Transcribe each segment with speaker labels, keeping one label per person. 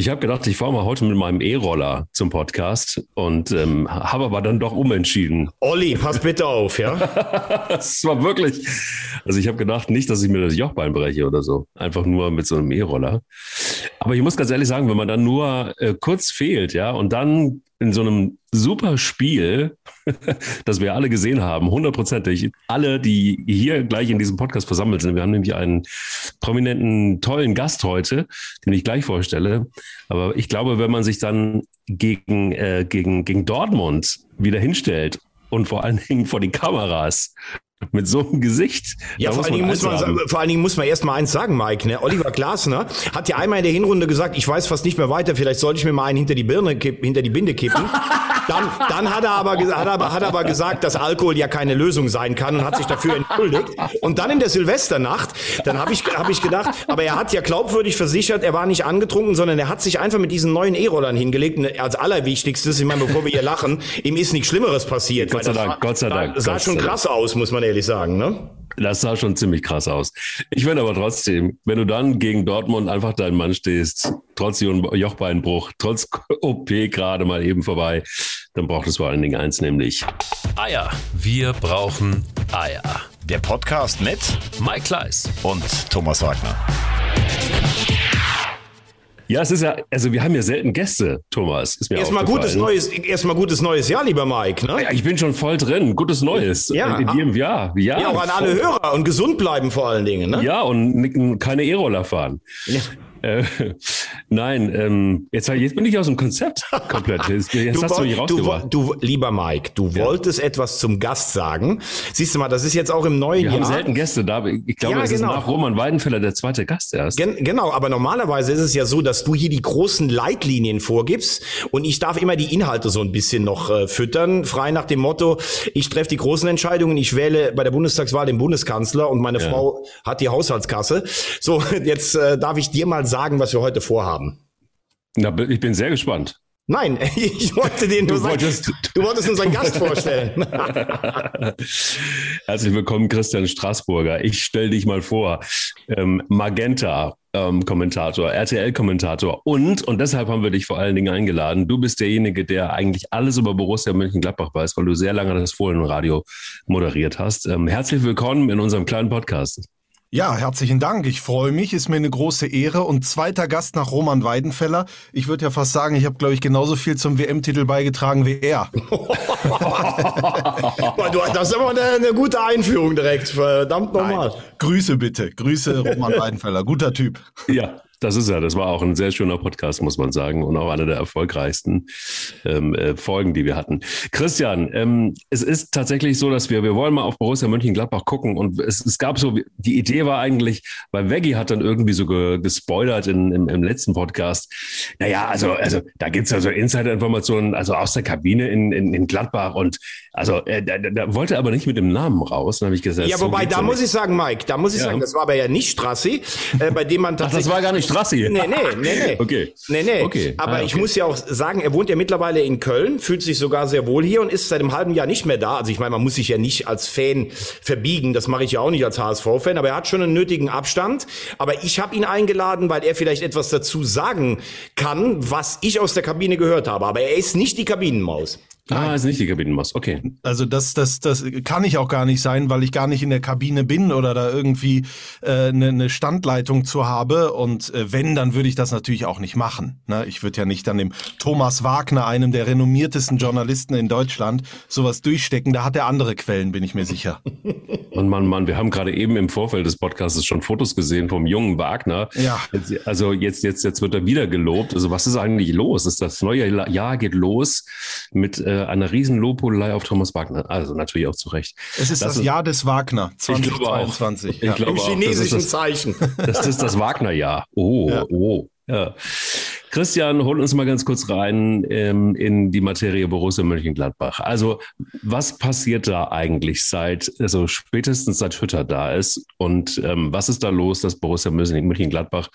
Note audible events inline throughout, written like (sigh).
Speaker 1: Ich habe gedacht, ich fahre mal heute mit meinem E-Roller zum Podcast und ähm, habe aber dann doch umentschieden.
Speaker 2: Olli, pass bitte auf, ja? (laughs)
Speaker 1: Es war wirklich, also ich habe gedacht, nicht, dass ich mir das Jochbein breche oder so. Einfach nur mit so einem E-Roller. Aber ich muss ganz ehrlich sagen, wenn man dann nur äh, kurz fehlt, ja, und dann in so einem super Spiel, (laughs) das wir alle gesehen haben, hundertprozentig, alle, die hier gleich in diesem Podcast versammelt sind. Wir haben nämlich einen prominenten, tollen Gast heute, den ich gleich vorstelle. Aber ich glaube, wenn man sich dann gegen, äh, gegen, gegen Dortmund wieder hinstellt und vor allen Dingen vor die Kameras mit so einem Gesicht.
Speaker 2: Ja, vor allen, Dingen muss man, vor allen Dingen muss man erst mal eins sagen, Mike. Ne? Oliver Glasner hat ja einmal in der Hinrunde gesagt, ich weiß fast nicht mehr weiter, vielleicht sollte ich mir mal einen hinter die Birne kippen, hinter die Binde kippen. Dann, dann hat, er aber, hat, er, hat er aber gesagt, dass Alkohol ja keine Lösung sein kann und hat sich dafür entschuldigt. Und dann in der Silvesternacht, dann habe ich, hab ich gedacht, aber er hat ja glaubwürdig versichert, er war nicht angetrunken, sondern er hat sich einfach mit diesen neuen E-Rollern hingelegt. Und als allerwichtigstes, ich meine, bevor wir hier lachen, ihm ist nichts Schlimmeres passiert.
Speaker 1: Gott sei Dank, Gott sei Dank.
Speaker 2: Sah
Speaker 1: Gott
Speaker 2: schon krass aus, muss man ehrlich sagen, ne?
Speaker 1: Das sah schon ziemlich krass aus. Ich finde aber trotzdem, wenn du dann gegen Dortmund einfach dein Mann stehst, trotz Jochbeinbruch, trotz (laughs) OP gerade mal eben vorbei, dann braucht es vor allen Dingen eins, nämlich
Speaker 3: Eier. Wir brauchen Eier.
Speaker 4: Der Podcast mit
Speaker 3: Mike Kleiss.
Speaker 4: und Thomas Wagner.
Speaker 1: Ja, es ist ja, also wir haben ja selten Gäste, Thomas. Ist mir
Speaker 2: Erstmal gutes neues, erstmal gutes neues Jahr, lieber Mike, ne?
Speaker 1: Ja, ich bin schon voll drin. Gutes Neues.
Speaker 2: Ja.
Speaker 1: In jedem Jahr. Ja,
Speaker 2: Ja, auch an alle
Speaker 1: voll.
Speaker 2: Hörer und gesund bleiben vor allen Dingen, ne?
Speaker 1: Ja, und keine E-Roller fahren.
Speaker 2: Ja.
Speaker 1: Äh, nein, ähm, jetzt, jetzt bin ich aus dem Konzept komplett. Jetzt, (laughs) jetzt hast du mich
Speaker 2: du,
Speaker 1: rausgebracht.
Speaker 2: woll- du, lieber Mike, du wolltest etwas zum Gast sagen. Siehst du mal, das ist jetzt auch im neuen
Speaker 1: Wir
Speaker 2: Jahr.
Speaker 1: haben selten Gäste da. Ich glaube,
Speaker 2: Ja,
Speaker 1: es ist
Speaker 2: genau.
Speaker 1: nach Roman Weidenfeller der zweite Gast erst.
Speaker 2: Gen genau, aber normalerweise ist es ja so, dass du hier die großen Leitlinien vorgibst und ich darf immer die Inhalte so ein bisschen noch äh, füttern, frei nach dem Motto, ich treffe die großen Entscheidungen, ich wähle bei der Bundestagswahl den Bundeskanzler und meine Frau hat die Haushaltskasse. So, (laughs) jetzt äh, darf ich dir mal sagen, was wir heute vorhaben.
Speaker 1: Na, ich bin sehr gespannt.
Speaker 2: Nein, (laughs) ich wollte den
Speaker 1: Du
Speaker 2: sagen,
Speaker 1: wolltest-
Speaker 2: du wolltest unseren Gast vorstellen. (laughs)
Speaker 1: Herzlich willkommen, Christian Straßburger. Ich stelle dich mal vor. Ähm, Magenta. Ähm, Kommentator, RTL-Kommentator und, und deshalb haben wir dich vor allen Dingen eingeladen. Du bist derjenige, der eigentlich alles über Borussia Mönchengladbach weiß, weil du sehr lange das Fohlenradio moderiert hast. Ähm, herzlich willkommen in unserem kleinen Podcast.
Speaker 5: Ja, herzlichen Dank. Ich freue mich, ist mir eine große Ehre. Und zweiter Gast nach Roman Weidenfeller. Ich würde ja fast sagen, ich habe, glaube ich, genauso viel zum WM-Titel beigetragen wie er. (laughs)
Speaker 2: Das ist aber eine, eine gute Einführung direkt, verdammt nochmal.
Speaker 5: Grüße bitte. Grüße (laughs) Roman Weidenfeller. Guter Typ.
Speaker 1: Ja, das ist er. Das war auch ein sehr schöner Podcast, muss man sagen, und auch einer der erfolgreichsten ähm, äh, Folgen, die wir hatten. Christian, ähm, es ist tatsächlich so, dass wir, wir wollen mal auf Borussia Mönchengladbach gucken und es, es gab so, die Idee war eigentlich, weil Veggie hat dann irgendwie so ge, gespoilert in, im, im letzten Podcast. Naja, also, also da gibt's also Insider-Informationen, also aus der Kabine in, in, in Gladbach und also äh, da, da wollte er aber nicht mit dem Namen raus. Dann habe ich gesagt,
Speaker 2: Ja,
Speaker 1: so
Speaker 2: wobei, da muss
Speaker 1: nicht.
Speaker 2: ich sagen, Mike, da muss ich
Speaker 1: Ja.
Speaker 2: sagen, das war aber ja nicht Strassi, äh, bei dem man
Speaker 1: Ach,
Speaker 2: tatsächlich...
Speaker 1: das war gar nicht Strassi.
Speaker 2: Nee, nee, nee, nee. (laughs)
Speaker 1: Okay.
Speaker 2: Nee, nee.
Speaker 1: Okay.
Speaker 2: Aber
Speaker 1: Ah,
Speaker 2: ich
Speaker 1: okay.
Speaker 2: muss ja auch sagen, er wohnt ja mittlerweile in Köln, fühlt sich sogar sehr wohl hier und ist seit einem halben Jahr nicht mehr da. Also ich meine, man muss sich ja nicht als Fan verbiegen, das mache ich ja auch nicht als HSV-Fan, aber er hat schon einen nötigen Abstand. Aber ich habe ihn eingeladen, weil er vielleicht etwas dazu sagen kann, was ich aus der Kabine gehört habe. Aber er ist nicht die Kabinenmaus.
Speaker 1: Ah, ist nicht die Kabinenmaus. Okay.
Speaker 5: Also das, das, das kann ich auch gar nicht sein, weil ich gar nicht in der Kabine bin oder da irgendwie äh, eine, eine Standleitung zu habe. Und äh, wenn, dann würde ich das natürlich auch nicht machen. Ne? Ich würde ja nicht dann dem Thomas Wagner, einem der renommiertesten Journalisten in Deutschland, sowas durchstecken. Da hat er andere Quellen, bin ich mir sicher. (laughs)
Speaker 1: Und Mann, Mann, wir haben gerade eben im Vorfeld des Podcasts schon Fotos gesehen vom jungen Wagner.
Speaker 5: Ja.
Speaker 1: Jetzt, also jetzt, jetzt, jetzt wird er wieder gelobt. Also was ist eigentlich los? Ist das neue Jahr geht los mit äh, einer riesen Lobhudelei auf Thomas Wagner. Also natürlich auch zu Recht.
Speaker 5: Es ist das,
Speaker 1: ist-
Speaker 5: Jahr des Wagner
Speaker 1: Ich glaube auch.
Speaker 5: 2022.
Speaker 1: Ich
Speaker 5: Ja.
Speaker 1: glaube
Speaker 2: Im
Speaker 1: auch,
Speaker 2: chinesischen
Speaker 1: das ist
Speaker 2: Zeichen.
Speaker 1: das, (laughs) das ist das Wagner-Jahr. Oh, oh. Ja. Christian, hol uns mal ganz kurz rein ähm, in die Materie Borussia Mönchengladbach. Also, was passiert da eigentlich seit, also spätestens seit Hütter da ist? Und ähm, was ist da los, dass Borussia Mönchengladbach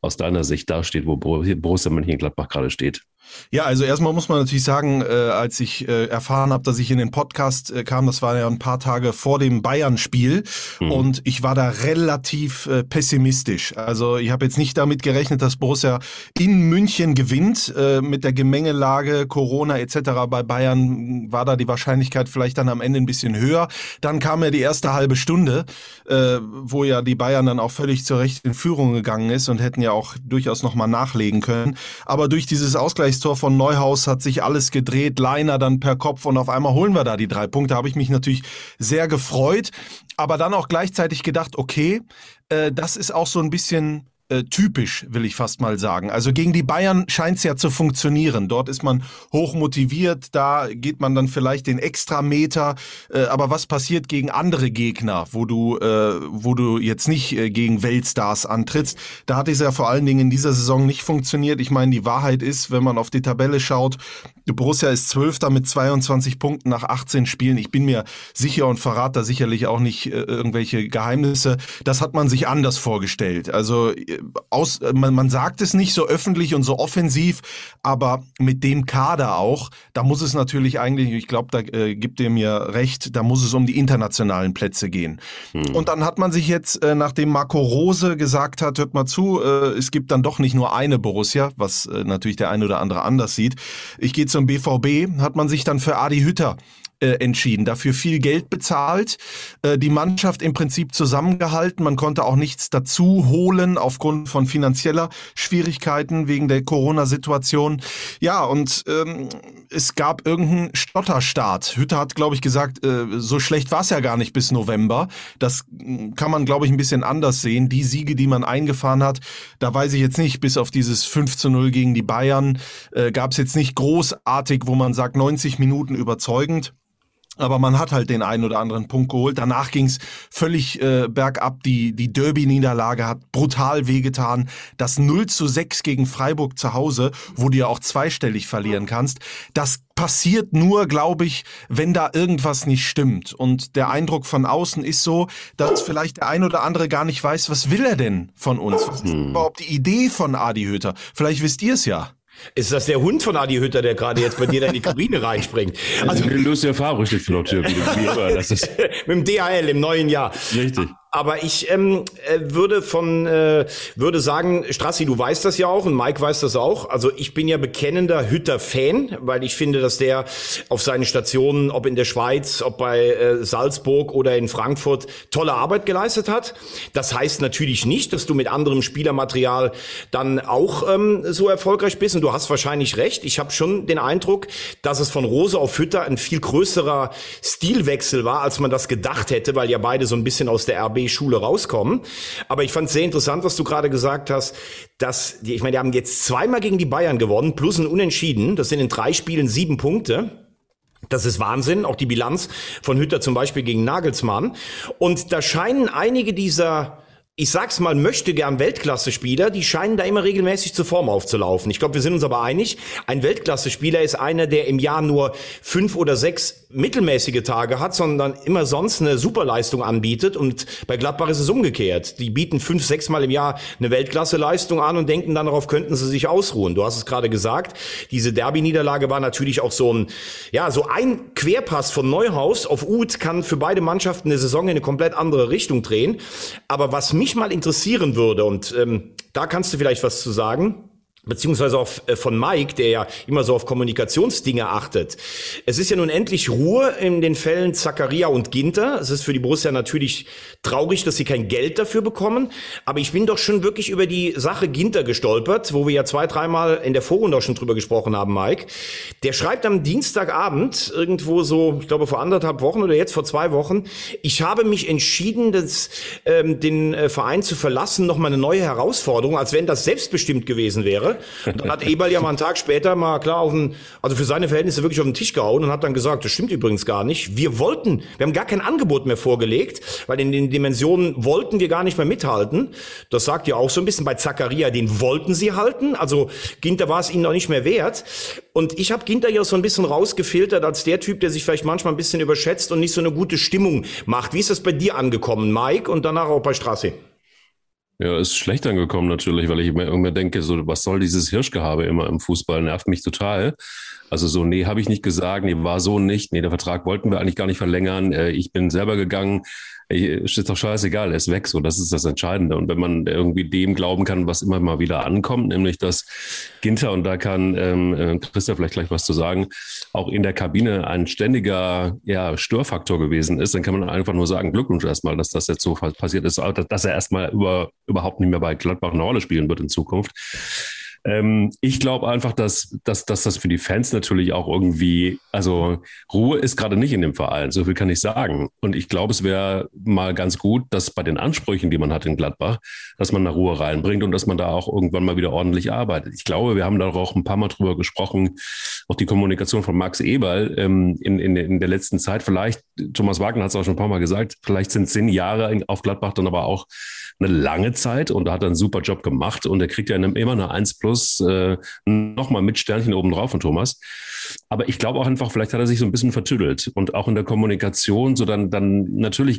Speaker 1: aus deiner Sicht da steht, wo Borussia Mönchengladbach gerade steht?
Speaker 5: Ja, also erstmal muss man natürlich sagen, äh, als ich äh, erfahren habe, dass ich in den Podcast äh, kam, das war ja ein paar Tage vor dem Bayern-Spiel mhm. und ich war da relativ äh, pessimistisch. Also ich habe jetzt nicht damit gerechnet, dass Borussia in München gewinnt. Äh, mit der Gemengelage, Corona etc. bei Bayern war da die Wahrscheinlichkeit vielleicht dann am Ende ein bisschen höher. Dann kam ja die erste halbe Stunde, äh, wo ja die Bayern dann auch völlig zur Recht in Führung gegangen ist und hätten ja auch durchaus nochmal nachlegen können. Aber durch dieses Ausgleichstor von Neuhaus hat sich alles gedreht, Leiner dann per Kopf und auf einmal holen wir da die drei Punkte. Habe ich mich natürlich sehr gefreut, aber dann auch gleichzeitig gedacht, okay, äh, das ist auch so ein bisschen äh, typisch, will ich fast mal sagen. Also gegen die Bayern scheint es ja zu funktionieren. Dort ist man hoch motiviert, da geht man dann vielleicht den Extrameter. Äh, aber was passiert gegen andere Gegner, wo du, äh, wo du jetzt nicht äh, gegen Weltstars antrittst? Da hat es ja vor allen Dingen in dieser Saison nicht funktioniert. Ich meine, die Wahrheit ist, wenn man auf die Tabelle schaut, Borussia ist Zwölfter mit 22 Punkten nach 18 Spielen. Ich bin mir sicher und verrate da sicherlich auch nicht äh, irgendwelche Geheimnisse. Das hat man sich anders vorgestellt. Also äh, aus, man, man sagt es nicht so öffentlich und so offensiv, aber mit dem Kader auch, da muss es natürlich eigentlich, ich glaube, da äh, gibt ihr mir recht, da muss es um die internationalen Plätze gehen. Hm. Und dann hat man sich jetzt, äh, nachdem Marco Rose gesagt hat, hört mal zu, äh, es gibt dann doch nicht nur eine Borussia, was äh, natürlich der eine oder andere anders sieht. Ich gehe zum BVB, hat man sich dann für Adi Hütter äh, entschieden, dafür viel Geld bezahlt, äh, die Mannschaft im Prinzip zusammengehalten. Man konnte auch nichts dazu holen aufgrund von finanzieller Schwierigkeiten wegen der Corona-Situation. Ja, und ähm, es gab irgendeinen Stotterstart. Hütte hat, glaube ich, gesagt, äh, so schlecht war es ja gar nicht bis November. Das mm, kann man, glaube ich, ein bisschen anders sehen. Die Siege, die man eingefahren hat, da weiß ich jetzt nicht, bis auf dieses 5 zu 0 gegen die Bayern, äh, gab es jetzt nicht großartig, wo man sagt, 90 Minuten überzeugend. Aber man hat halt den einen oder anderen Punkt geholt. Danach ging's völlig äh, bergab. Die, die Derby-Niederlage hat brutal wehgetan. Das 0 zu 6 gegen Freiburg zu Hause, wo du ja auch zweistellig verlieren kannst, das passiert nur, glaube ich, wenn da irgendwas nicht stimmt. Und der Eindruck von außen ist so, dass vielleicht der ein oder andere gar nicht weiß, was will er denn von uns? Was ist hm. überhaupt die Idee von Adi Höter? Vielleicht wisst ihr es ja.
Speaker 2: Ist das der Hund von Adi Hütter, der gerade jetzt bei dir in die Kabine reinspringt?
Speaker 1: Also, also Lucia Favre steht der Tür.
Speaker 2: Mit dem DHL im neuen Jahr.
Speaker 1: Richtig.
Speaker 2: Aber ich ähm, äh, würde von äh, würde sagen, Strassi, du weißt das ja auch und Mike weiß das auch. Also ich bin ja bekennender Hütter-Fan, weil ich finde, dass der auf seinen Stationen, ob in der Schweiz, ob bei äh, Salzburg oder in Frankfurt, tolle Arbeit geleistet hat. Das heißt natürlich nicht, dass du mit anderem Spielermaterial dann auch ähm, so erfolgreich bist. Und du hast wahrscheinlich recht. Ich habe schon den Eindruck, dass es von Rose auf Hütter ein viel größerer Stilwechsel war, als man das gedacht hätte, weil ja beide so ein bisschen aus der RB schule rauskommen. Aber ich fand es sehr interessant, was du gerade gesagt hast, dass die, ich meine, die haben jetzt zweimal gegen die Bayern gewonnen, plus ein Unentschieden. Das sind in drei Spielen sieben Punkte. Das ist Wahnsinn, auch die Bilanz von Hütter zum Beispiel gegen Nagelsmann. Und da scheinen einige dieser ich sag's mal, möchte gern Weltklasse-Spieler, die scheinen da immer regelmäßig zur Form aufzulaufen. Ich glaube, wir sind uns aber einig, ein Weltklasse-Spieler ist einer, der im Jahr nur fünf oder sechs mittelmäßige Tage hat, sondern immer sonst eine Superleistung anbietet. Und bei Gladbach ist es umgekehrt. Die bieten fünf, sechs Mal im Jahr eine Weltklasse-Leistung an und denken dann darauf, könnten sie sich ausruhen. Du hast es gerade gesagt, diese Derby-Niederlage war natürlich auch so ein, ja, so ein Querpass von Neuhaus auf Uth kann für beide Mannschaften eine Saison in eine komplett andere Richtung drehen. Aber was mich mal interessieren würde, und ähm, da kannst du vielleicht was zu sagen, beziehungsweise auch äh, von Mike, der ja immer so auf Kommunikationsdinge achtet. Es ist ja nun endlich Ruhe in den Fällen Zakaria und Ginter. Es ist für die Borussia natürlich traurig, dass sie kein Geld dafür bekommen. Aber ich bin doch schon wirklich über die Sache Ginter gestolpert, wo wir ja zwei, dreimal in der Vorrunde auch schon drüber gesprochen haben, Mike. Der schreibt am Dienstagabend irgendwo so, ich glaube vor anderthalb Wochen oder jetzt vor zwei Wochen, ich habe mich entschieden, das, ähm, den äh, Verein zu verlassen, nochmal eine neue Herausforderung, als wenn das selbstbestimmt gewesen wäre. Und dann hat Eberl ja mal einen Tag später mal klar auf den, also für seine Verhältnisse wirklich auf den Tisch gehauen und hat dann gesagt, das stimmt übrigens gar nicht. Wir wollten, wir haben gar kein Angebot mehr vorgelegt, weil in den Dimensionen wollten wir gar nicht mehr mithalten. Das sagt ja auch so ein bisschen bei Zacharia, den wollten sie halten. Also Ginter war es ihnen noch nicht mehr wert. Und ich habe Ginter ja so ein bisschen rausgefiltert als der Typ, der sich vielleicht manchmal ein bisschen überschätzt und nicht so eine gute Stimmung macht. Wie ist das bei dir angekommen, Mike, und danach auch bei Straße?
Speaker 1: Ja, ist schlecht angekommen natürlich, weil ich mir irgendwie denke, so, was soll dieses Hirschgehabe immer im Fußball? Nervt mich total. Also so, nee, habe ich nicht gesagt, nee, war so nicht, nee, der Vertrag wollten wir eigentlich gar nicht verlängern. Äh, ich bin selber gegangen. Ist doch scheißegal, er ist weg, so, das ist das Entscheidende. Und wenn man irgendwie dem glauben kann, was immer mal wieder ankommt, nämlich dass Ginter, und da kann ähm, äh, Christa vielleicht gleich was zu sagen, auch in der Kabine ein ständiger ja, Störfaktor gewesen ist, dann kann man einfach nur sagen, Glückwunsch erstmal, dass das jetzt so passiert ist, dass er erstmal über, überhaupt nicht mehr bei Gladbach eine Rolle spielen wird in Zukunft. Ähm, ich glaube einfach, dass, dass, dass das für die Fans natürlich auch irgendwie, also Ruhe ist gerade nicht in dem Verein, so viel kann ich sagen. Und ich glaube, es wäre mal ganz gut, dass bei den Ansprüchen, die man hat in Gladbach, dass man da Ruhe reinbringt und dass man da auch irgendwann mal wieder ordentlich arbeitet. Ich glaube, wir haben da auch ein paar Mal drüber gesprochen, auch die Kommunikation von Max Eberl ähm, in, in, in der letzten Zeit. Vielleicht, Thomas Wagner hat es auch schon ein paar Mal gesagt, vielleicht sind zehn Jahre auf Gladbach dann aber auch eine lange Zeit und da hat er einen super Job gemacht und er kriegt ja immer eine 1 plus äh, nochmal mit Sternchen oben drauf von Thomas. Aber ich glaube auch einfach, vielleicht hat er sich so ein bisschen vertüdelt und auch in der Kommunikation, so dann, dann natürlich,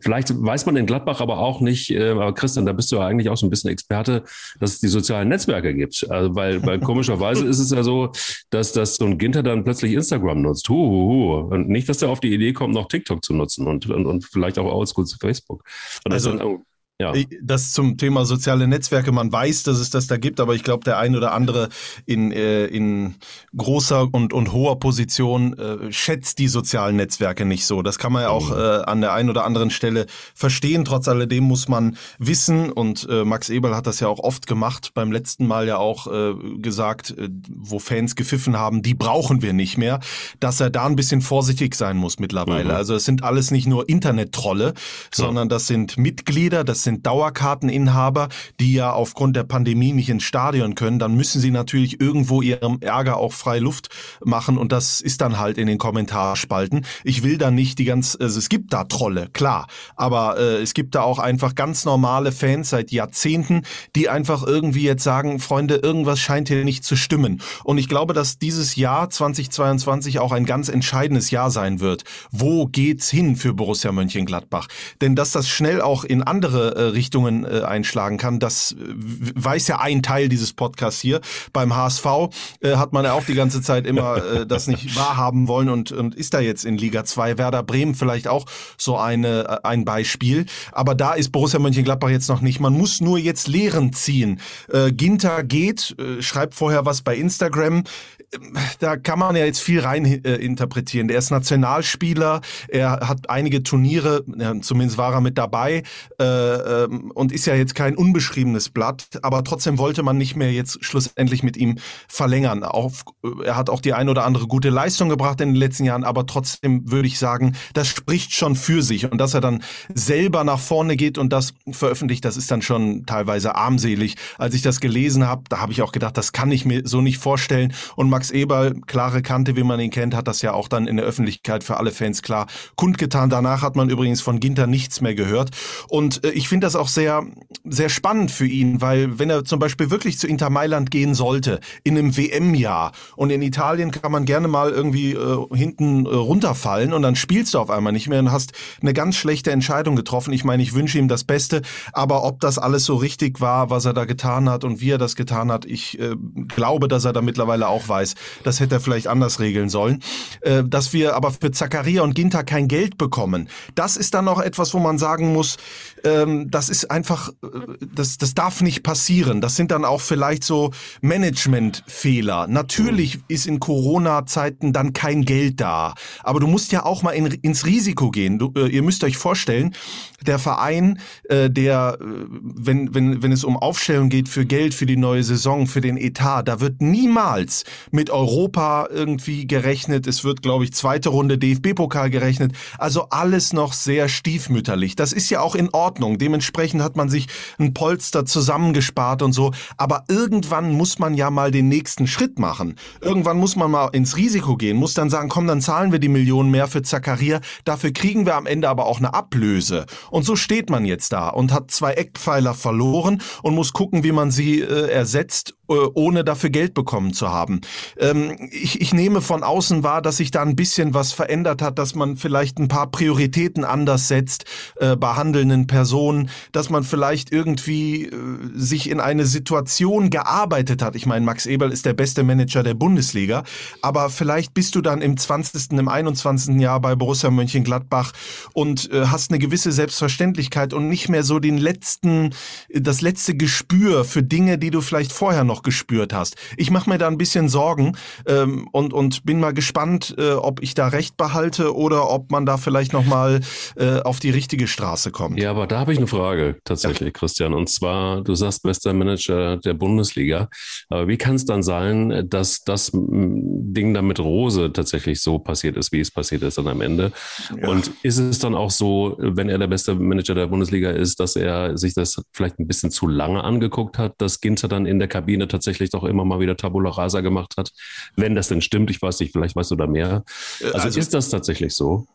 Speaker 1: vielleicht weiß man in Gladbach aber auch nicht, äh, aber Christian, da bist du ja eigentlich auch so ein bisschen Experte, dass es die sozialen Netzwerke gibt. Also, weil, weil komischerweise (laughs) ist es ja so, dass, dass so ein Ginter dann plötzlich Instagram nutzt. Hu, hu, hu. Und nicht, dass er auf die Idee kommt, noch TikTok zu nutzen und, und, und vielleicht auch Oldschool zu Facebook. Und
Speaker 5: also, dann, ja. Das zum Thema soziale Netzwerke, man weiß, dass es das da gibt, aber ich glaube, der ein oder andere in, äh, in großer und, und hoher Position äh, schätzt die sozialen Netzwerke nicht so. Das kann man ja auch mhm. äh, an der einen oder anderen Stelle verstehen. Trotz alledem muss man wissen, und äh, Max Eberl hat das ja auch oft gemacht, beim letzten Mal ja auch äh, gesagt, äh, wo Fans gepfiffen haben, die brauchen wir nicht mehr, dass er da ein bisschen vorsichtig sein muss mittlerweile. Mhm. Also es sind alles nicht nur Internet-Trolle, sondern das sind Mitglieder, das sind sind Dauerkarteninhaber, die ja aufgrund der Pandemie nicht ins Stadion können, dann müssen sie natürlich irgendwo ihrem Ärger auch frei Luft machen und das ist dann halt in den Kommentarspalten. Ich will da nicht die ganz, also es gibt da Trolle, klar, aber äh, es gibt da auch einfach ganz normale Fans seit Jahrzehnten, die einfach irgendwie jetzt sagen, Freunde, irgendwas scheint hier nicht zu stimmen. Und ich glaube, dass dieses Jahr 2022 auch ein ganz entscheidendes Jahr sein wird. Wo geht's hin für Borussia Mönchengladbach? Denn dass das schnell auch in andere Richtungen äh, einschlagen kann. Das äh, weiß ja ein Teil dieses Podcasts hier. Beim HSV äh, hat man ja auch die ganze Zeit immer äh, das nicht (laughs) wahrhaben wollen und, und ist da jetzt in Liga 2. Werder Bremen vielleicht auch so eine, äh, ein Beispiel. Aber da ist Borussia Mönchengladbach jetzt noch nicht. Man muss nur jetzt Lehren ziehen. Äh, Ginter geht, äh, schreibt vorher was bei Instagram da kann man ja jetzt viel rein äh, interpretieren. Er ist Nationalspieler, er hat einige Turniere, ja, zumindest war er mit dabei äh, äh, und ist ja jetzt kein unbeschriebenes Blatt, aber trotzdem wollte man nicht mehr jetzt schlussendlich mit ihm verlängern. Auf, er hat auch die ein oder andere gute Leistung gebracht in den letzten Jahren, aber trotzdem würde ich sagen, das spricht schon für sich und dass er dann selber nach vorne geht und das veröffentlicht, das ist dann schon teilweise armselig. Als ich das gelesen habe, da habe ich auch gedacht, das kann ich mir so nicht vorstellen und Max Eberl, klare Kante, wie man ihn kennt, hat das ja auch dann in der Öffentlichkeit für alle Fans klar kundgetan. Danach hat man übrigens von Ginter nichts mehr gehört. Und äh, ich finde das auch sehr, sehr spannend für ihn, weil wenn er zum Beispiel wirklich zu Inter Mailand gehen sollte, in einem WM-Jahr und in Italien kann man gerne mal irgendwie äh, hinten äh, runterfallen und dann spielst du auf einmal nicht mehr und hast eine ganz schlechte Entscheidung getroffen. Ich meine, ich wünsche ihm das Beste, aber ob das alles so richtig war, was er da getan hat und wie er das getan hat, ich äh, glaube, dass er da mittlerweile auch weiß, weiß, das hätte er vielleicht anders regeln sollen. Äh, dass wir aber für Zakaria und Ginter kein Geld bekommen, das ist dann noch etwas, wo man sagen muss, ähm, das ist einfach, äh, das, das darf nicht passieren. Das sind dann auch vielleicht so Managementfehler. Natürlich ist in Corona-Zeiten dann kein Geld da, aber du musst ja auch mal in, ins Risiko gehen. Du, äh, ihr müsst euch vorstellen, der Verein, äh, der, äh, wenn, wenn, wenn es um Aufstellung geht für Geld für die neue Saison, für den Etat, da wird niemals mit Europa irgendwie gerechnet. Es wird, glaube ich, zweite Runde DFB-Pokal gerechnet. Also alles noch sehr stiefmütterlich. Das ist ja auch in Ordnung. Dementsprechend hat man sich ein Polster zusammengespart und so. Aber irgendwann muss man ja mal den nächsten Schritt machen. Irgendwann muss man mal ins Risiko gehen, muss dann sagen, komm, dann zahlen wir die Millionen mehr für Zakaria. Dafür kriegen wir am Ende aber auch eine Ablöse. Und so steht man jetzt da und hat zwei Eckpfeiler verloren und muss gucken, wie man sie äh, ersetzt ohne dafür Geld bekommen zu haben. Ähm, ich, ich nehme von außen wahr, dass sich da ein bisschen was verändert hat, dass man vielleicht ein paar Prioritäten anders setzt äh, bei handelnden Personen, dass man vielleicht irgendwie äh, sich in eine Situation gearbeitet hat. Ich meine, Max Eberl ist der beste Manager der Bundesliga, aber vielleicht bist du dann im 20., im 21. Jahr bei Borussia Mönchengladbach und äh, hast eine gewisse Selbstverständlichkeit und nicht mehr so den letzten, das letzte Gespür für Dinge, die du vielleicht vorher noch gespürt hast. Ich mache mir da ein bisschen Sorgen ähm, und, und bin mal gespannt, äh, ob ich da recht behalte oder ob man da vielleicht nochmal äh, auf die richtige Straße kommt.
Speaker 1: Ja, aber da habe ich eine Frage tatsächlich, ja. Christian. Und zwar, du sagst bester Manager der Bundesliga. Aber wie kann es dann sein, dass das Ding da mit Rose tatsächlich so passiert ist, wie es passiert ist dann am Ende? Ja. Und ist es dann auch so, wenn er der beste Manager der Bundesliga ist, dass er sich das vielleicht ein bisschen zu lange angeguckt hat, dass Ginter dann in der Kabine tatsächlich doch immer mal wieder Tabula Rasa gemacht hat? Wenn das denn stimmt, ich weiß nicht, vielleicht weißt du da mehr. Äh, also, also ist das tatsächlich so?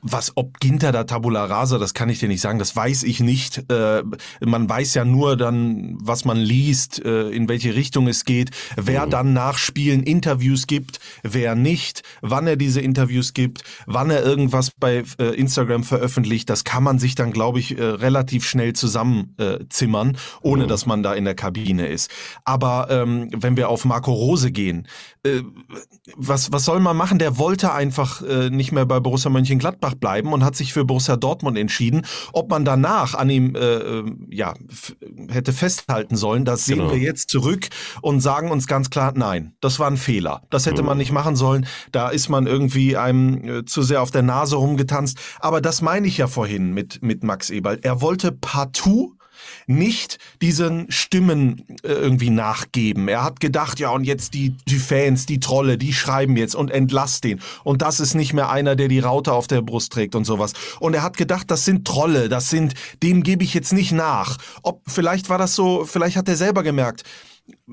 Speaker 5: Was, ob Ginter da Tabula Rasa, das kann ich dir nicht sagen, das weiß ich nicht. Äh, man weiß ja nur dann, was man liest, äh, in welche Richtung es geht, wer mhm. dann nach Spielen Interviews gibt, wer nicht, wann er diese Interviews gibt, wann er irgendwas bei äh, Instagram veröffentlicht. Das kann man sich dann, glaube ich, äh, relativ schnell zusammenzimmern, ohne mhm. dass man da in der Kabine ist. Aber ähm, wenn wir auf Marco Rose gehen, äh, was, was soll man machen? Der wollte einfach äh, nicht mehr bei Borussia Mönchengladbach bleiben und hat sich für Borussia Dortmund entschieden. Ob man danach an ihm äh, äh ja, hätte festhalten sollen, das sehen genau. wir jetzt zurück und sagen uns ganz klar, nein, das war ein Fehler. Das hätte mhm. man nicht machen sollen. Da ist man irgendwie einem äh, zu sehr auf der Nase rumgetanzt. Aber das meine ich ja vorhin mit, mit Max Eberl. Er wollte partout nicht diesen Stimmen äh, irgendwie nachgeben. Er hat gedacht, ja, und jetzt die, die Fans, die Trolle, die schreiben jetzt und entlasst den. Und das ist nicht mehr einer, der die Raute auf der Brust trägt und sowas. Und er hat gedacht, das sind Trolle, das sind, dem gebe ich jetzt nicht nach. Ob, vielleicht war das so, vielleicht hat er selber gemerkt,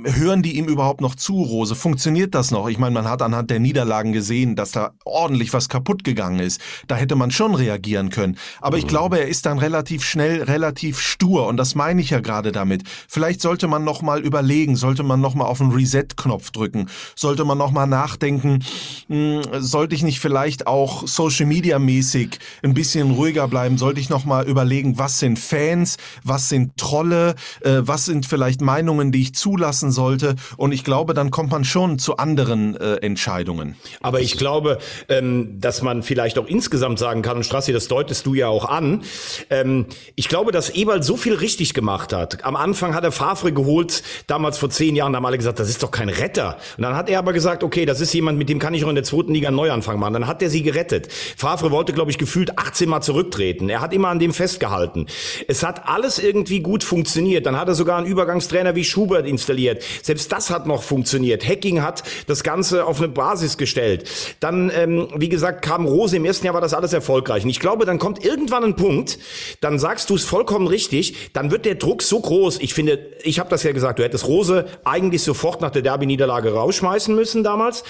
Speaker 5: hören die ihm überhaupt noch zu, Rose? Funktioniert das noch? Ich meine, man hat anhand der Niederlagen gesehen, dass da ordentlich was kaputt gegangen ist. Da hätte man schon reagieren können. Aber ich mhm. glaube, er ist dann relativ schnell, relativ stur. Und das meine ich ja gerade damit. Vielleicht sollte man noch mal überlegen, sollte man noch mal auf den Reset-Knopf drücken, sollte man noch mal nachdenken, mh, hm, sollte ich nicht vielleicht auch Social-Media-mäßig ein bisschen ruhiger bleiben? Sollte ich noch mal überlegen, was sind Fans, was sind Trolle, äh, was sind vielleicht Meinungen, die ich zulasse? Zulassen sollte. Und ich glaube, dann kommt man schon zu anderen äh, Entscheidungen.
Speaker 2: Aber ich glaube, ähm, dass man vielleicht auch insgesamt sagen kann, und Strassi, das deutest du ja auch an, ähm, ich glaube, dass Ewald so viel richtig gemacht hat. Am Anfang hat er Favre geholt, damals vor zehn Jahren, da haben alle gesagt, das ist doch kein Retter. Und dann hat er aber gesagt, okay, das ist jemand, mit dem kann ich auch in der zweiten Liga einen Neuanfang machen. Dann hat er sie gerettet. Favre wollte, glaube ich, gefühlt 18 Mal zurücktreten. Er hat immer an dem festgehalten. Es hat alles irgendwie gut funktioniert. Dann hat er sogar einen Übergangstrainer wie Schubert installiert installiert. Selbst das hat noch funktioniert. Hacking hat das Ganze auf eine Basis gestellt. Dann, ähm, wie gesagt, kam Rose. Im ersten Jahr war das alles erfolgreich. Und ich glaube, dann kommt irgendwann ein Punkt, dann sagst du es vollkommen richtig, dann wird der Druck so groß. Ich finde, ich habe das ja gesagt, du hättest Rose eigentlich sofort nach der Derby-Niederlage rausschmeißen müssen damals.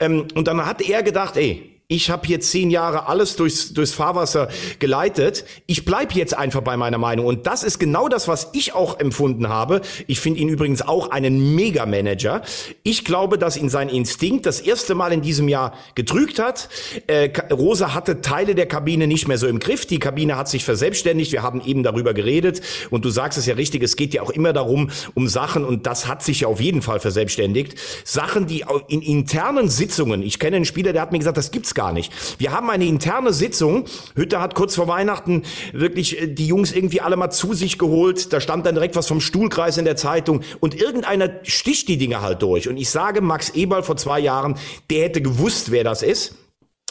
Speaker 2: Ähm, und dann hat er gedacht, ey, ich habe hier zehn Jahre alles durchs, durchs Fahrwasser geleitet. Ich bleib jetzt einfach bei meiner Meinung. Und das ist genau das, was ich auch empfunden habe. Ich finde ihn übrigens auch einen Mega-Manager. Ich glaube, dass ihn sein Instinkt das erste Mal in diesem Jahr getrügt hat. Äh, Rosa hatte Teile der Kabine nicht mehr so im Griff. Die Kabine hat sich verselbstständigt. Wir haben eben darüber geredet. Und du sagst es ja richtig, es geht ja auch immer darum, um Sachen, und das hat sich ja auf jeden Fall verselbstständigt. Sachen, die in internen Sitzungen, ich kenne einen Spieler, der hat mir gesagt, das gibt's gar nicht. Wir haben eine interne Sitzung. Hütter hat kurz vor Weihnachten wirklich äh, die Jungs irgendwie alle mal zu sich geholt. Da stand dann direkt was vom Stuhlkreis in der Zeitung und irgendeiner sticht die Dinge halt durch. Und ich sage, Max Eberl vor zwei Jahren, der hätte gewusst, wer das ist.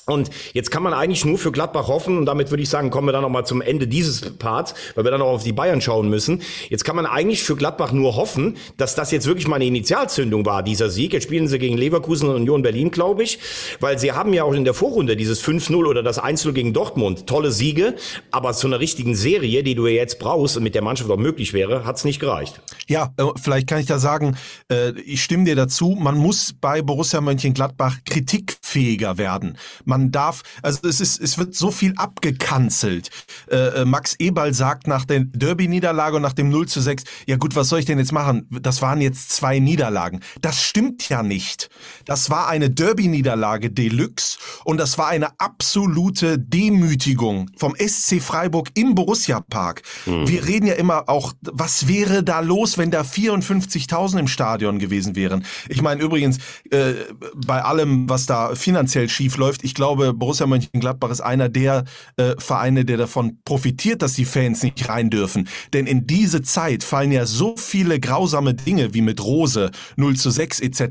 Speaker 2: Und jetzt kann man eigentlich nur für Gladbach hoffen, und damit würde ich sagen, kommen wir dann nochmal zum Ende dieses Parts, weil wir dann auch auf die Bayern schauen müssen. Jetzt kann man eigentlich für Gladbach nur hoffen, dass das jetzt wirklich mal eine Initialzündung war, dieser Sieg. Jetzt spielen sie gegen Leverkusen und Union Berlin, glaube ich, weil sie haben ja auch in der Vorrunde dieses 5-0 oder das 1-0 gegen Dortmund, tolle Siege, aber zu einer richtigen Serie, die du jetzt brauchst und mit der Mannschaft auch möglich wäre, hat es nicht gereicht.
Speaker 5: Ja, äh, vielleicht kann ich da sagen, äh, ich stimme dir dazu, man muss bei Borussia Mönchengladbach Kritik fähiger werden. Man darf, also es ist, es wird so viel abgekanzelt. Äh, äh Max Eberl sagt nach der Derby-Niederlage und nach dem 0 zu 6, ja gut, was soll ich denn jetzt machen? Das waren jetzt zwei Niederlagen. Das stimmt ja nicht. Das war eine Derby-Niederlage Deluxe und das war eine absolute Demütigung vom SC Freiburg im Borussia Park. Mhm. Wir reden ja immer auch, was wäre da los, wenn da 54.000 im Stadion gewesen wären? Ich meine übrigens, äh, bei allem, was da finanziell schief läuft, ich glaube, Borussia Mönchengladbach ist einer der äh, Vereine, der davon profitiert, dass die Fans nicht rein dürfen. Denn in diese Zeit fallen ja so viele grausame Dinge wie mit Rose, 0 zu 6 etc.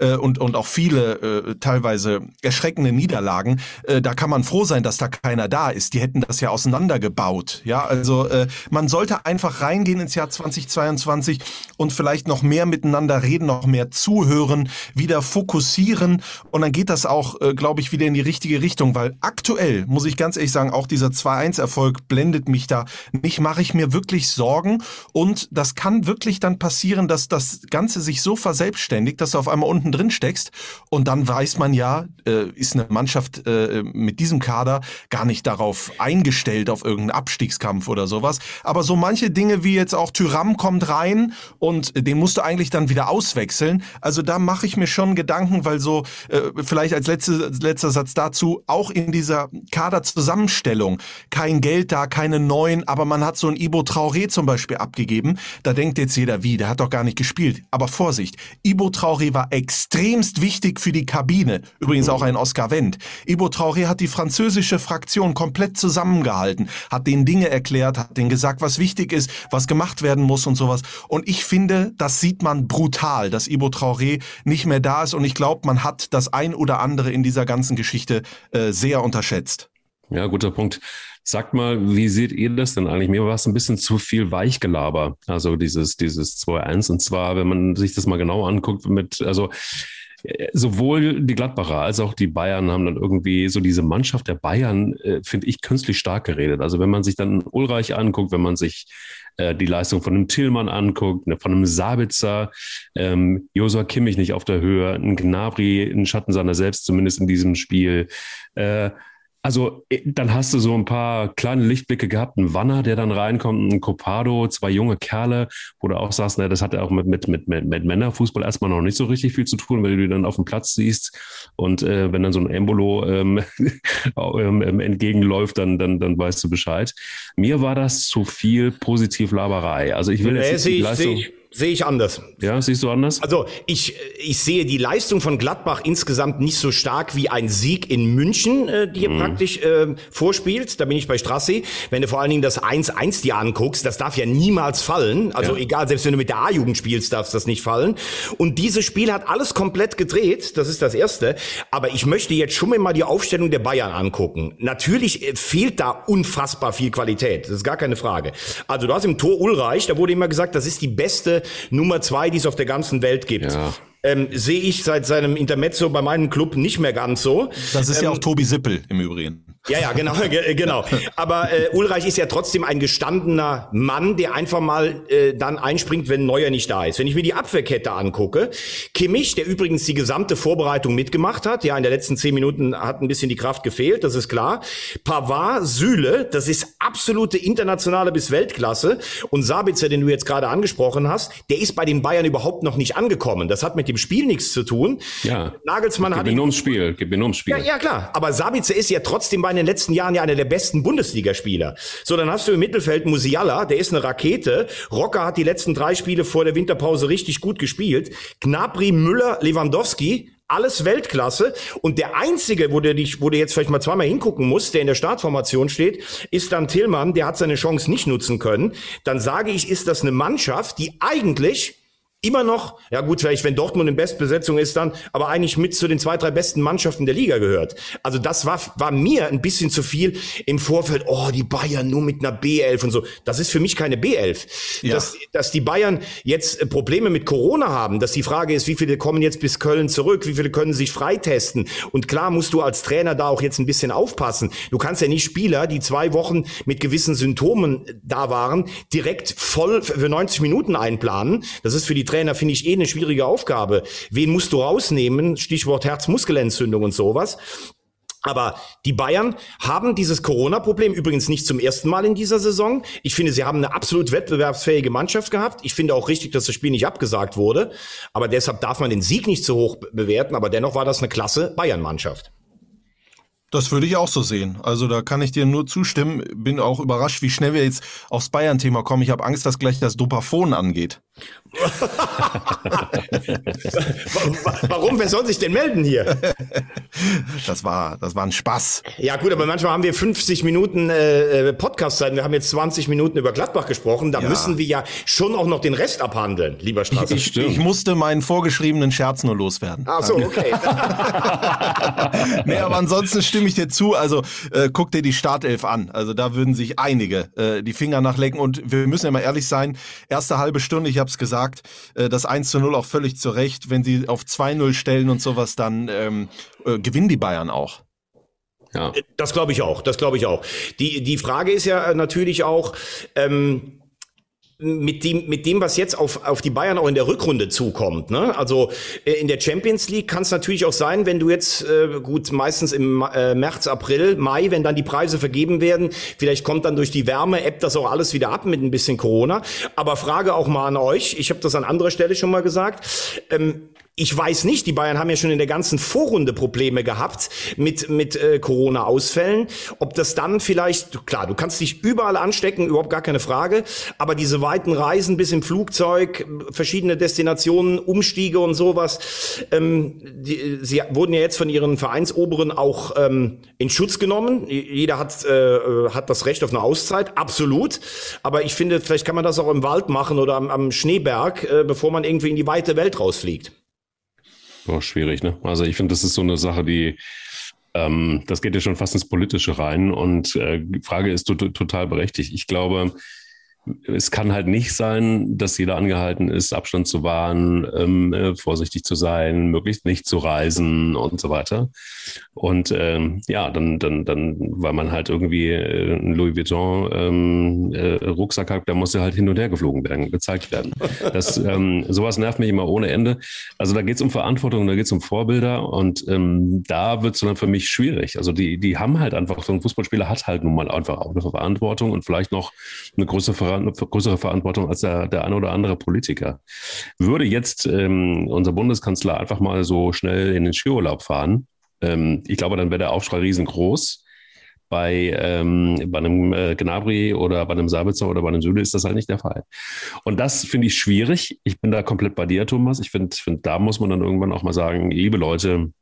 Speaker 5: Äh, und, und auch viele äh, teilweise erschreckende Niederlagen. Äh, da kann man froh sein, dass da keiner da ist. Die hätten das ja auseinandergebaut. Ja, also äh, man sollte einfach reingehen ins Jahr 2022 und vielleicht noch mehr miteinander reden, noch mehr zuhören, wieder fokussieren und dann geht das auch, äh, glaube ich, wieder in die richtige Richtung, weil aktuell, muss ich ganz ehrlich sagen, auch dieser 2-1-Erfolg blendet mich da nicht, mache ich mir wirklich Sorgen und das kann wirklich dann passieren, dass das Ganze sich so verselbstständigt, dass du auf einmal unten drin steckst und dann weiß man ja, äh, ist eine Mannschaft äh, mit diesem Kader gar nicht darauf eingestellt, auf irgendeinen Abstiegskampf oder sowas. Aber so manche Dinge wie jetzt auch Tyram kommt rein und den musst du eigentlich dann wieder auswechseln. Also da mache ich mir schon Gedanken, weil so vielleicht als letzte, letzter Satz dazu, auch in dieser Kaderzusammenstellung, kein Geld da, keine neuen, aber man hat so ein Ibo Traoré zum Beispiel abgegeben. Da denkt jetzt jeder, wie, der hat doch gar nicht gespielt. Aber Vorsicht, Ibo Traoré war extremst wichtig für die Kabine. Übrigens auch ein Oscar Wendt. Ibo Traoré hat die französische Fraktion komplett zusammengehalten, hat denen Dinge erklärt, hat denen gesagt, was wichtig ist, was gemacht werden muss und sowas. Und ich finde, das sieht man brutal, dass Ibo Traoré nicht mehr da ist. Und ich glaube, man hat das ein oder andere in dieser ganzen Geschichte äh, sehr unterschätzt.
Speaker 1: Ja, guter Punkt. Sagt mal, wie seht ihr das denn eigentlich? Mir war es ein bisschen zu viel Weichgelaber, also dieses, dieses 2-1. Und zwar, wenn man sich das mal genau anguckt, mit, also sowohl die Gladbacher als auch die Bayern haben dann irgendwie so diese Mannschaft der Bayern, äh, finde ich, künstlich stark geredet. Also wenn man sich dann Ulreich anguckt, wenn man sich äh, die Leistung von einem Tillmann anguckt, ne, von einem Sabitzer, ähm, Josua Kimmich nicht auf der Höhe, ein Gnabry in Schatten seiner selbst, zumindest in diesem Spiel. Äh, also äh, dann hast du so ein paar kleine Lichtblicke gehabt, ein Wanner, der dann reinkommt, ein Copado, zwei junge Kerle, wo du auch sagst, ne, das hat ja auch mit, mit, mit, mit, Männerfußball erstmal noch nicht so richtig viel zu tun, weil du die dann auf dem Platz siehst und äh, wenn dann so ein Embolo ähm, (laughs) ähm, ähm, entgegenläuft, dann, dann, dann weißt du Bescheid. Mir war das zu viel Positivlaberei. Also ich will jetzt
Speaker 2: nicht die Leistung... Sehe ich anders.
Speaker 1: Ja, siehst du anders?
Speaker 2: Also ich, ich sehe die Leistung von Gladbach insgesamt nicht so stark wie ein Sieg in München, äh, die ihr mhm. praktisch äh, vorspielt. Da bin ich bei Strassi. Wenn du vor allen Dingen das 1-1 dir anguckst, das darf ja niemals fallen. Also ja. egal, selbst wenn du mit der A-Jugend spielst, darf das nicht fallen. Und dieses Spiel hat alles komplett gedreht. Das ist das Erste. Aber ich möchte jetzt schon mal die Aufstellung der Bayern angucken. Natürlich äh, fehlt da unfassbar viel Qualität. Das ist gar keine Frage. Also du hast im Tor Ulreich, da wurde immer gesagt, das ist die beste Nummer zwei, die es auf der ganzen Welt gibt. Ja. Ähm, Sehe ich seit seinem Intermezzo bei meinem Club nicht mehr ganz so.
Speaker 5: Das ist ähm, ja auch Tobi Sippel im Übrigen.
Speaker 2: Ja, ja, genau, (laughs) genau. Aber äh, Ulreich ist ja trotzdem ein gestandener Mann, der einfach mal äh, dann einspringt, wenn Neuer nicht da ist. Wenn ich mir die Abwehrkette angucke, Kimmich, der übrigens die gesamte Vorbereitung mitgemacht hat, ja, in der letzten zehn Minuten hat ein bisschen die Kraft gefehlt, das ist klar. Pavard, Süle, das ist absolute internationale bis Weltklasse. Und Sabitzer, den du jetzt gerade angesprochen hast, der ist bei den Bayern überhaupt noch nicht angekommen. Das hat mit dem Spiel nichts zu tun.
Speaker 1: Ja. Nagelsmann Gib hat. Gib mir ums Spiel, gib mir ums Spiel.
Speaker 2: Ja, ja, klar. Aber Sabitzer ist ja trotzdem bei den letzten Jahren ja einer der besten Bundesligaspieler. So, dann hast du im Mittelfeld Musiala, der ist eine Rakete. Rocker hat die letzten drei Spiele vor der Winterpause richtig gut gespielt. Gnabry, Müller, Lewandowski, alles Weltklasse. Und der einzige, wo du, dich, wo du jetzt vielleicht mal zweimal hingucken musst, der in der Startformation steht, ist dann Tillmann, der hat seine Chance nicht nutzen können. Dann sage ich, ist das eine Mannschaft, die eigentlich immer noch, ja gut, vielleicht wenn Dortmund in Bestbesetzung ist dann, aber eigentlich mit zu den zwei, drei besten Mannschaften der Liga gehört. Also das war, war mir ein bisschen zu viel im Vorfeld, oh, die Bayern nur mit einer B11 und so. Das ist für mich keine B11. Ja. Dass, dass die Bayern jetzt äh, Probleme mit Corona haben, dass die Frage ist, wie viele kommen jetzt bis Köln zurück, wie viele können sich freitesten. Und klar musst du als Trainer da auch jetzt ein bisschen aufpassen. Du kannst ja nicht Spieler, die zwei Wochen mit gewissen Symptomen da waren, direkt voll für 90 Minuten einplanen. Das ist für die Trainer finde ich eh eine schwierige Aufgabe. Wen musst du rausnehmen? Stichwort Herzmuskelentzündung und sowas. Aber die Bayern haben dieses Corona-Problem übrigens nicht zum ersten Mal in dieser Saison. Ich finde, sie haben eine absolut wettbewerbsfähige Mannschaft gehabt. Ich finde auch richtig, dass das Spiel nicht abgesagt wurde. Aber deshalb darf man den Sieg nicht zu hoch bewerten. Aber dennoch war das eine klasse Bayern-Mannschaft.
Speaker 5: Das würde ich auch so sehen. Also da kann ich dir nur zustimmen. Bin auch überrascht, wie schnell wir jetzt aufs Bayern-Thema kommen. Ich habe Angst, dass gleich das Dopaphon angeht. (laughs)
Speaker 2: Warum? Wer soll sich denn melden hier?
Speaker 5: Das war, das war ein Spaß.
Speaker 2: Ja gut, aber manchmal haben wir 50 Minuten äh, Podcast-Zeit. Wir haben jetzt 20 Minuten über Gladbach gesprochen. Da ja. müssen wir ja schon auch noch den Rest abhandeln, lieber Strasser.
Speaker 5: Ich, ich, musste meinen vorgeschriebenen Scherz nur loswerden.
Speaker 2: Ach so, okay. (laughs)
Speaker 5: nee, aber ansonsten stimme ich dir zu. Also äh, guck dir die Startelf an. Also da würden sich einige äh, die Finger nachlecken. Und wir müssen ja mal ehrlich sein, erste halbe Stunde, ich habe es gesagt, äh, das 1 zu 0 auch völlig zurecht. Wenn sie auf 2-0 stellen und sowas, dann ähm, äh, gewinnen die Bayern auch.
Speaker 2: Ja. Das glaube ich auch, das glaube ich auch. Die, die Frage ist ja natürlich auch, ähm, mit dem, mit dem, was jetzt auf, auf die Bayern auch in der Rückrunde zukommt. Ne? Also äh, in der Champions League kann es natürlich auch sein, wenn du jetzt, äh, gut, meistens im äh, März, April, Mai, wenn dann die Preise vergeben werden, vielleicht kommt dann durch die Wärme, ebbt das auch alles wieder ab mit ein bisschen Corona. Aber Frage auch mal an euch, ich habe das an anderer Stelle schon mal gesagt, ähm, ich weiß nicht, die Bayern haben ja schon in der ganzen Vorrunde Probleme gehabt mit, mit äh, Corona-Ausfällen. Ob das dann vielleicht, klar, du kannst dich überall anstecken, überhaupt gar keine Frage, aber diese weiten Reisen bis im Flugzeug, verschiedene Destinationen, Umstiege und sowas, ähm, die, sie wurden ja jetzt von ihren Vereinsoberen auch ähm, in Schutz genommen. Jeder hat, äh, hat das Recht auf eine Auszeit, absolut. Aber ich finde, vielleicht kann man das auch im Wald machen oder am, am Schneeberg, äh, bevor man irgendwie in die weite Welt rausfliegt.
Speaker 1: Oh, schwierig, ne? Also ich finde, das ist so eine Sache, die ähm, das geht ja schon fast ins Politische rein und äh, die Frage ist total berechtigt. Ich glaube, es kann halt nicht sein, dass jeder angehalten ist, Abstand zu wahren, ähm, äh, vorsichtig zu sein, möglichst nicht zu reisen und so weiter. Und ähm, ja, dann, dann, dann, weil man halt irgendwie äh, einen Louis Vuitton ähm, äh, Rucksack hat, da muss er halt hin und her geflogen werden, gezeigt werden. Das, (laughs) ähm, sowas nervt mich immer ohne Ende. Also da geht es um Verantwortung, da geht es um Vorbilder und ähm, da wird es dann für mich schwierig. Also die, die haben halt einfach, so ein Fußballspieler hat halt nun mal einfach auch eine Verantwortung und vielleicht noch eine größere Verantwortung größere Verantwortung als der, der eine oder andere Politiker. Würde jetzt ähm, unser Bundeskanzler einfach mal so schnell in den Skiurlaub fahren, ähm, ich glaube, dann wäre der Aufschrei riesengroß. Bei, ähm, bei einem äh, Gnabry oder bei einem Sabitzer oder bei einem Süle ist das halt nicht der Fall. Und das finde ich schwierig. Ich bin da komplett bei dir, Thomas. Ich finde, find, da muss man dann irgendwann auch mal sagen, liebe Leute,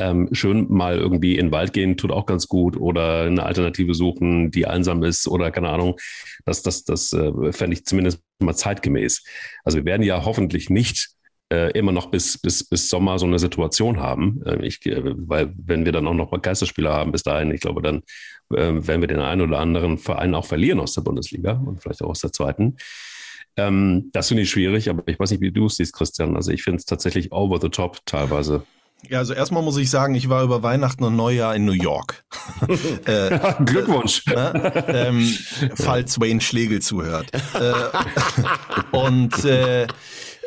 Speaker 1: ähm, schön mal irgendwie in den Wald gehen, tut auch ganz gut oder eine Alternative suchen, die einsam ist oder keine Ahnung. Das, das, das äh, fände ich zumindest mal zeitgemäß. Also wir werden ja hoffentlich nicht äh, immer noch bis, bis, bis Sommer so eine Situation haben. Äh, ich, äh, weil wenn wir dann auch noch mal Geisterspieler haben bis dahin, ich glaube, dann äh, werden wir den einen oder anderen Verein auch verlieren aus der Bundesliga und vielleicht auch aus der zweiten. Ähm, das finde ich schwierig, aber ich weiß nicht, wie du es siehst, Christian. Also ich finde es tatsächlich over the top teilweise.
Speaker 5: Ja, also erstmal muss ich sagen, ich war über Weihnachten und Neujahr in New York. (laughs)
Speaker 1: äh, Glückwunsch.
Speaker 5: Äh, ähm, falls Wayne Schlegel zuhört. Äh, (laughs) und äh,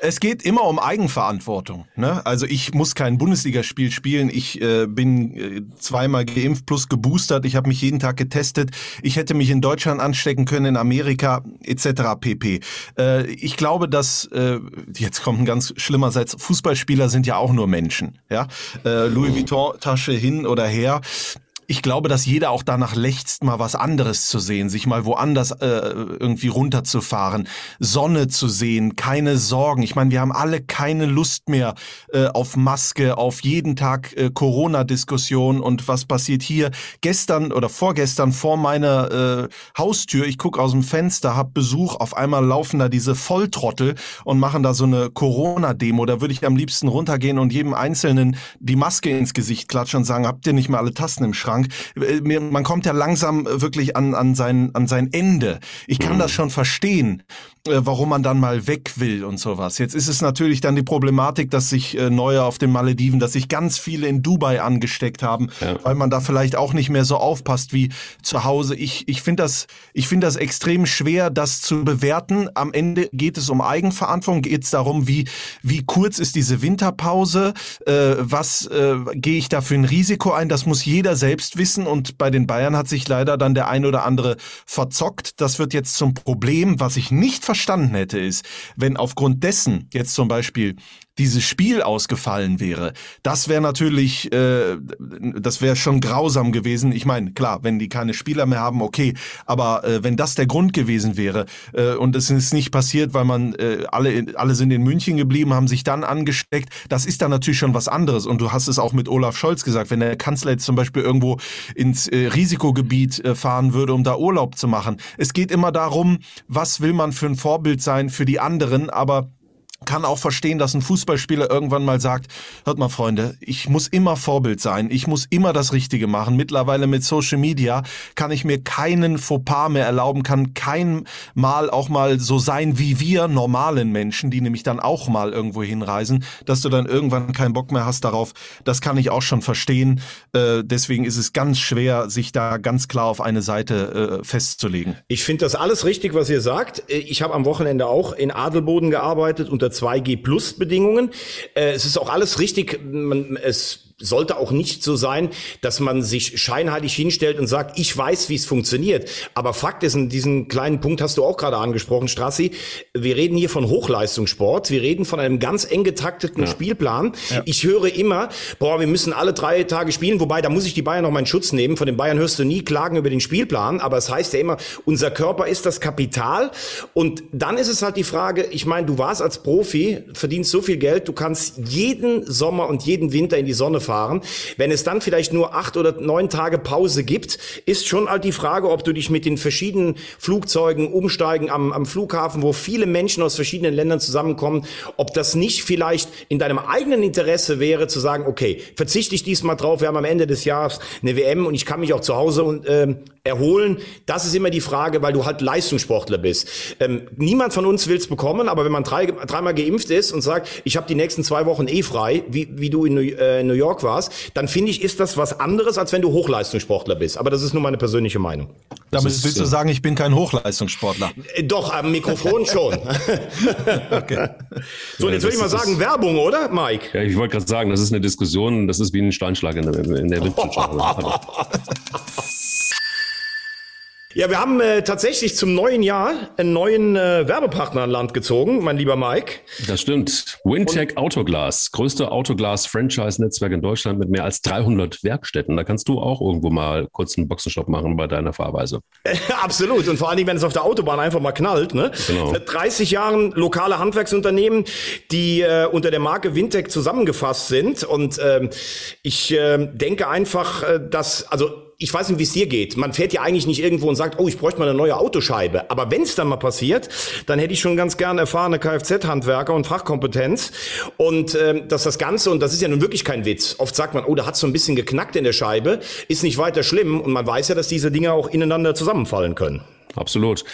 Speaker 5: es geht immer um Eigenverantwortung. Ne? Also ich muss kein Bundesligaspiel spielen. Ich äh, bin äh, zweimal geimpft plus geboostert. Ich habe mich jeden Tag getestet. Ich hätte mich in Deutschland anstecken können, in Amerika etc. pp. Äh, ich glaube, dass äh, jetzt kommt ein ganz schlimmer Satz. Fußballspieler sind ja auch nur Menschen. Ja, äh, Louis Vuitton Tasche hin oder her ich glaube, dass jeder auch danach lechzt, mal was anderes zu sehen, sich mal woanders äh, irgendwie runterzufahren, Sonne zu sehen, keine Sorgen. Ich meine, wir haben alle keine Lust mehr äh, auf Maske, auf jeden Tag äh, Corona-Diskussion und was passiert hier. Gestern oder vorgestern vor meiner äh, Haustür, ich gucke aus dem Fenster, hab Besuch, auf einmal laufen da diese Volltrottel und machen da so eine Corona-Demo. Da würde ich am liebsten runtergehen und jedem Einzelnen die Maske ins Gesicht klatschen und sagen, habt ihr nicht mal alle Tassen im Schrank? Kühlschrank. Äh, man kommt ja langsam wirklich an, an, sein, an sein Ende. Ich kann das schon verstehen, warum man dann mal weg will und sowas. Jetzt ist es natürlich dann die Problematik, dass sich äh, neue auf den Malediven, dass sich ganz viele in Dubai angesteckt haben, ja. weil man da vielleicht auch nicht mehr so aufpasst wie zu Hause. Ich, ich finde das, ich finde das extrem schwer, das zu bewerten. Am Ende geht es um Eigenverantwortung, geht es darum, wie, wie kurz ist diese Winterpause, äh, was äh, gehe ich da für ein Risiko ein, das muss jeder selbst wissen und bei den Bayern hat sich leider dann der ein oder andere verzockt. Das wird jetzt zum Problem, was ich nicht verstanden hätte, ist, wenn aufgrund dessen jetzt zum Beispiel dieses Spiel ausgefallen wäre, das wäre natürlich, äh, das wäre schon grausam gewesen. Ich meine, klar, wenn die keine Spieler mehr haben, okay, aber äh, wenn das der Grund gewesen wäre äh, und es ist nicht passiert, weil man äh, alle alle sind in München geblieben, haben sich dann angesteckt, das ist dann natürlich schon was anderes. Und du hast es auch mit Olaf Scholz gesagt, wenn der Kanzler jetzt zum Beispiel irgendwo ins äh, Risikogebiet äh, fahren würde, um da Urlaub zu machen. Es geht immer darum, was will man für ein Vorbild sein für die anderen, aber kann auch verstehen, dass ein Fußballspieler irgendwann mal sagt, hört mal Freunde, ich muss immer Vorbild sein, ich muss immer das Richtige machen. Mittlerweile mit Social Media kann ich mir keinen Fauxpas mehr erlauben, kann kein Mal auch mal so sein wie wir normalen Menschen, die nämlich dann auch mal irgendwo hinreisen, dass du dann irgendwann keinen Bock mehr hast darauf. Das kann ich auch schon verstehen. Äh, deswegen ist es ganz schwer, sich da ganz klar auf eine Seite äh, festzulegen.
Speaker 2: Ich finde das alles richtig, was ihr sagt. Ich habe am Wochenende auch in Adelboden gearbeitet unter 2G Plus Bedingungen. Äh, es ist auch alles richtig. Man, es sollte auch nicht so sein, dass man sich scheinheilig hinstellt und sagt, ich weiß, wie es funktioniert. Aber Fakt ist, in diesem kleinen Punkt hast du auch gerade angesprochen, Strassi, wir reden hier von Hochleistungssport, wir reden von einem ganz eng getakteten ja. Spielplan. Ja. Ich höre immer, boah, wir müssen alle drei Tage spielen, wobei, da muss ich die Bayern noch meinen Schutz nehmen. Von den Bayern hörst du nie Klagen über den Spielplan, aber es heißt ja immer, unser Körper ist das Kapital. Und dann ist es halt die Frage, ich meine, du warst als Profi, verdienst so viel Geld, du kannst jeden Sommer und jeden Winter in die Sonne fahren. Wenn es dann vielleicht nur acht oder neun Tage Pause gibt, ist schon halt die Frage, ob du dich mit den verschiedenen Flugzeugen umsteigen am, am Flughafen, wo viele Menschen aus verschiedenen Ländern zusammenkommen, ob das nicht vielleicht in deinem eigenen Interesse wäre, zu sagen, okay, verzichte ich diesmal drauf, wir haben am Ende des Jahres eine WM und ich kann mich auch zu Hause und, äh, erholen. Das ist immer die Frage, weil du halt Leistungssportler bist. Ähm, niemand von uns will es bekommen, aber wenn man drei, dreimal geimpft ist und sagt, ich habe die nächsten zwei Wochen eh frei, wie, wie du in New, äh, New York warst, dann finde ich, ist das was anderes, als wenn du Hochleistungssportler bist. Aber das ist nur meine persönliche Meinung.
Speaker 5: Damit ist, willst du sagen, ich bin kein Hochleistungssportler?
Speaker 2: Äh, doch, am Mikrofon (laughs) schon. okay. (laughs) So, und jetzt würde ich mal sagen, Werbung, oder, Mike?
Speaker 1: Ja, ich wollte gerade sagen, das ist eine Diskussion, das ist wie ein Steinschlag in der, in der (laughs) Windschutz.
Speaker 2: Ja, wir haben äh, tatsächlich zum neuen Jahr einen neuen äh, Werbepartner an Land gezogen, mein lieber Mike.
Speaker 1: Das stimmt. Wintech Autoglas, größte Autoglas-Franchise-Netzwerk in Deutschland mit mehr als 300 Werkstätten. Da kannst du auch irgendwo mal kurz einen Boxenstopp machen bei deiner Fahrweise. (laughs)
Speaker 2: Absolut. Und vor allen Dingen, wenn es auf der Autobahn einfach mal knallt. Ne? Genau. Seit 30 Jahren lokale Handwerksunternehmen, die äh, unter der Marke Wintech zusammengefasst sind. Und ähm, ich äh, denke einfach, äh, dass, also ich weiß nicht, wie es dir geht. Man fährt ja eigentlich nicht irgendwo und sagt, oh, ich bräuchte mal eine neue Autoscheibe. Aber wenn es dann mal passiert, dann hätte ich schon ganz gern erfahrene Kfz-Handwerker und Fachkompetenz. Und ähm, dass das Ganze, und das ist ja nun wirklich kein Witz, oft sagt man, oh, da hat so ein bisschen geknackt in der Scheibe, ist nicht weiter schlimm. Und man weiß ja, dass diese Dinge auch ineinander zusammenfallen können.
Speaker 1: Absolut.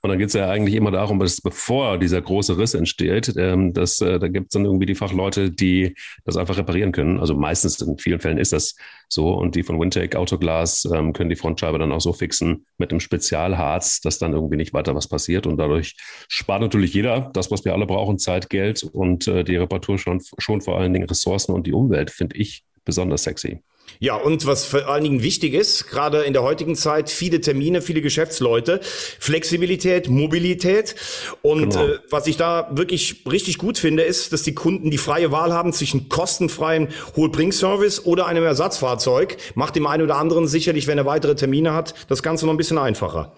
Speaker 1: Und dann geht es ja eigentlich immer darum, dass bevor dieser große Riss entsteht, ähm, dass, äh, da gibt es dann irgendwie die Fachleute, die das einfach reparieren können. Also meistens in vielen Fällen ist das so. Und die von Wintake Autoglas ähm, können die Frontscheibe dann auch so fixen mit einem Spezialharz, dass dann irgendwie nicht weiter was passiert. Und dadurch spart natürlich jeder das, was wir alle brauchen, Zeit, Geld und äh, die Reparatur schon, schon vor allen Dingen Ressourcen und die Umwelt, finde ich besonders sexy.
Speaker 2: Ja, und was vor allen Dingen wichtig ist, gerade in der heutigen Zeit, viele Termine, viele Geschäftsleute, Flexibilität, Mobilität. Und genau. äh, was ich da wirklich richtig gut finde, ist, dass die Kunden die freie Wahl haben zwischen kostenfreiem Holbringservice oder einem Ersatzfahrzeug. Macht dem einen oder anderen sicherlich, wenn er weitere Termine hat, das Ganze noch ein bisschen einfacher.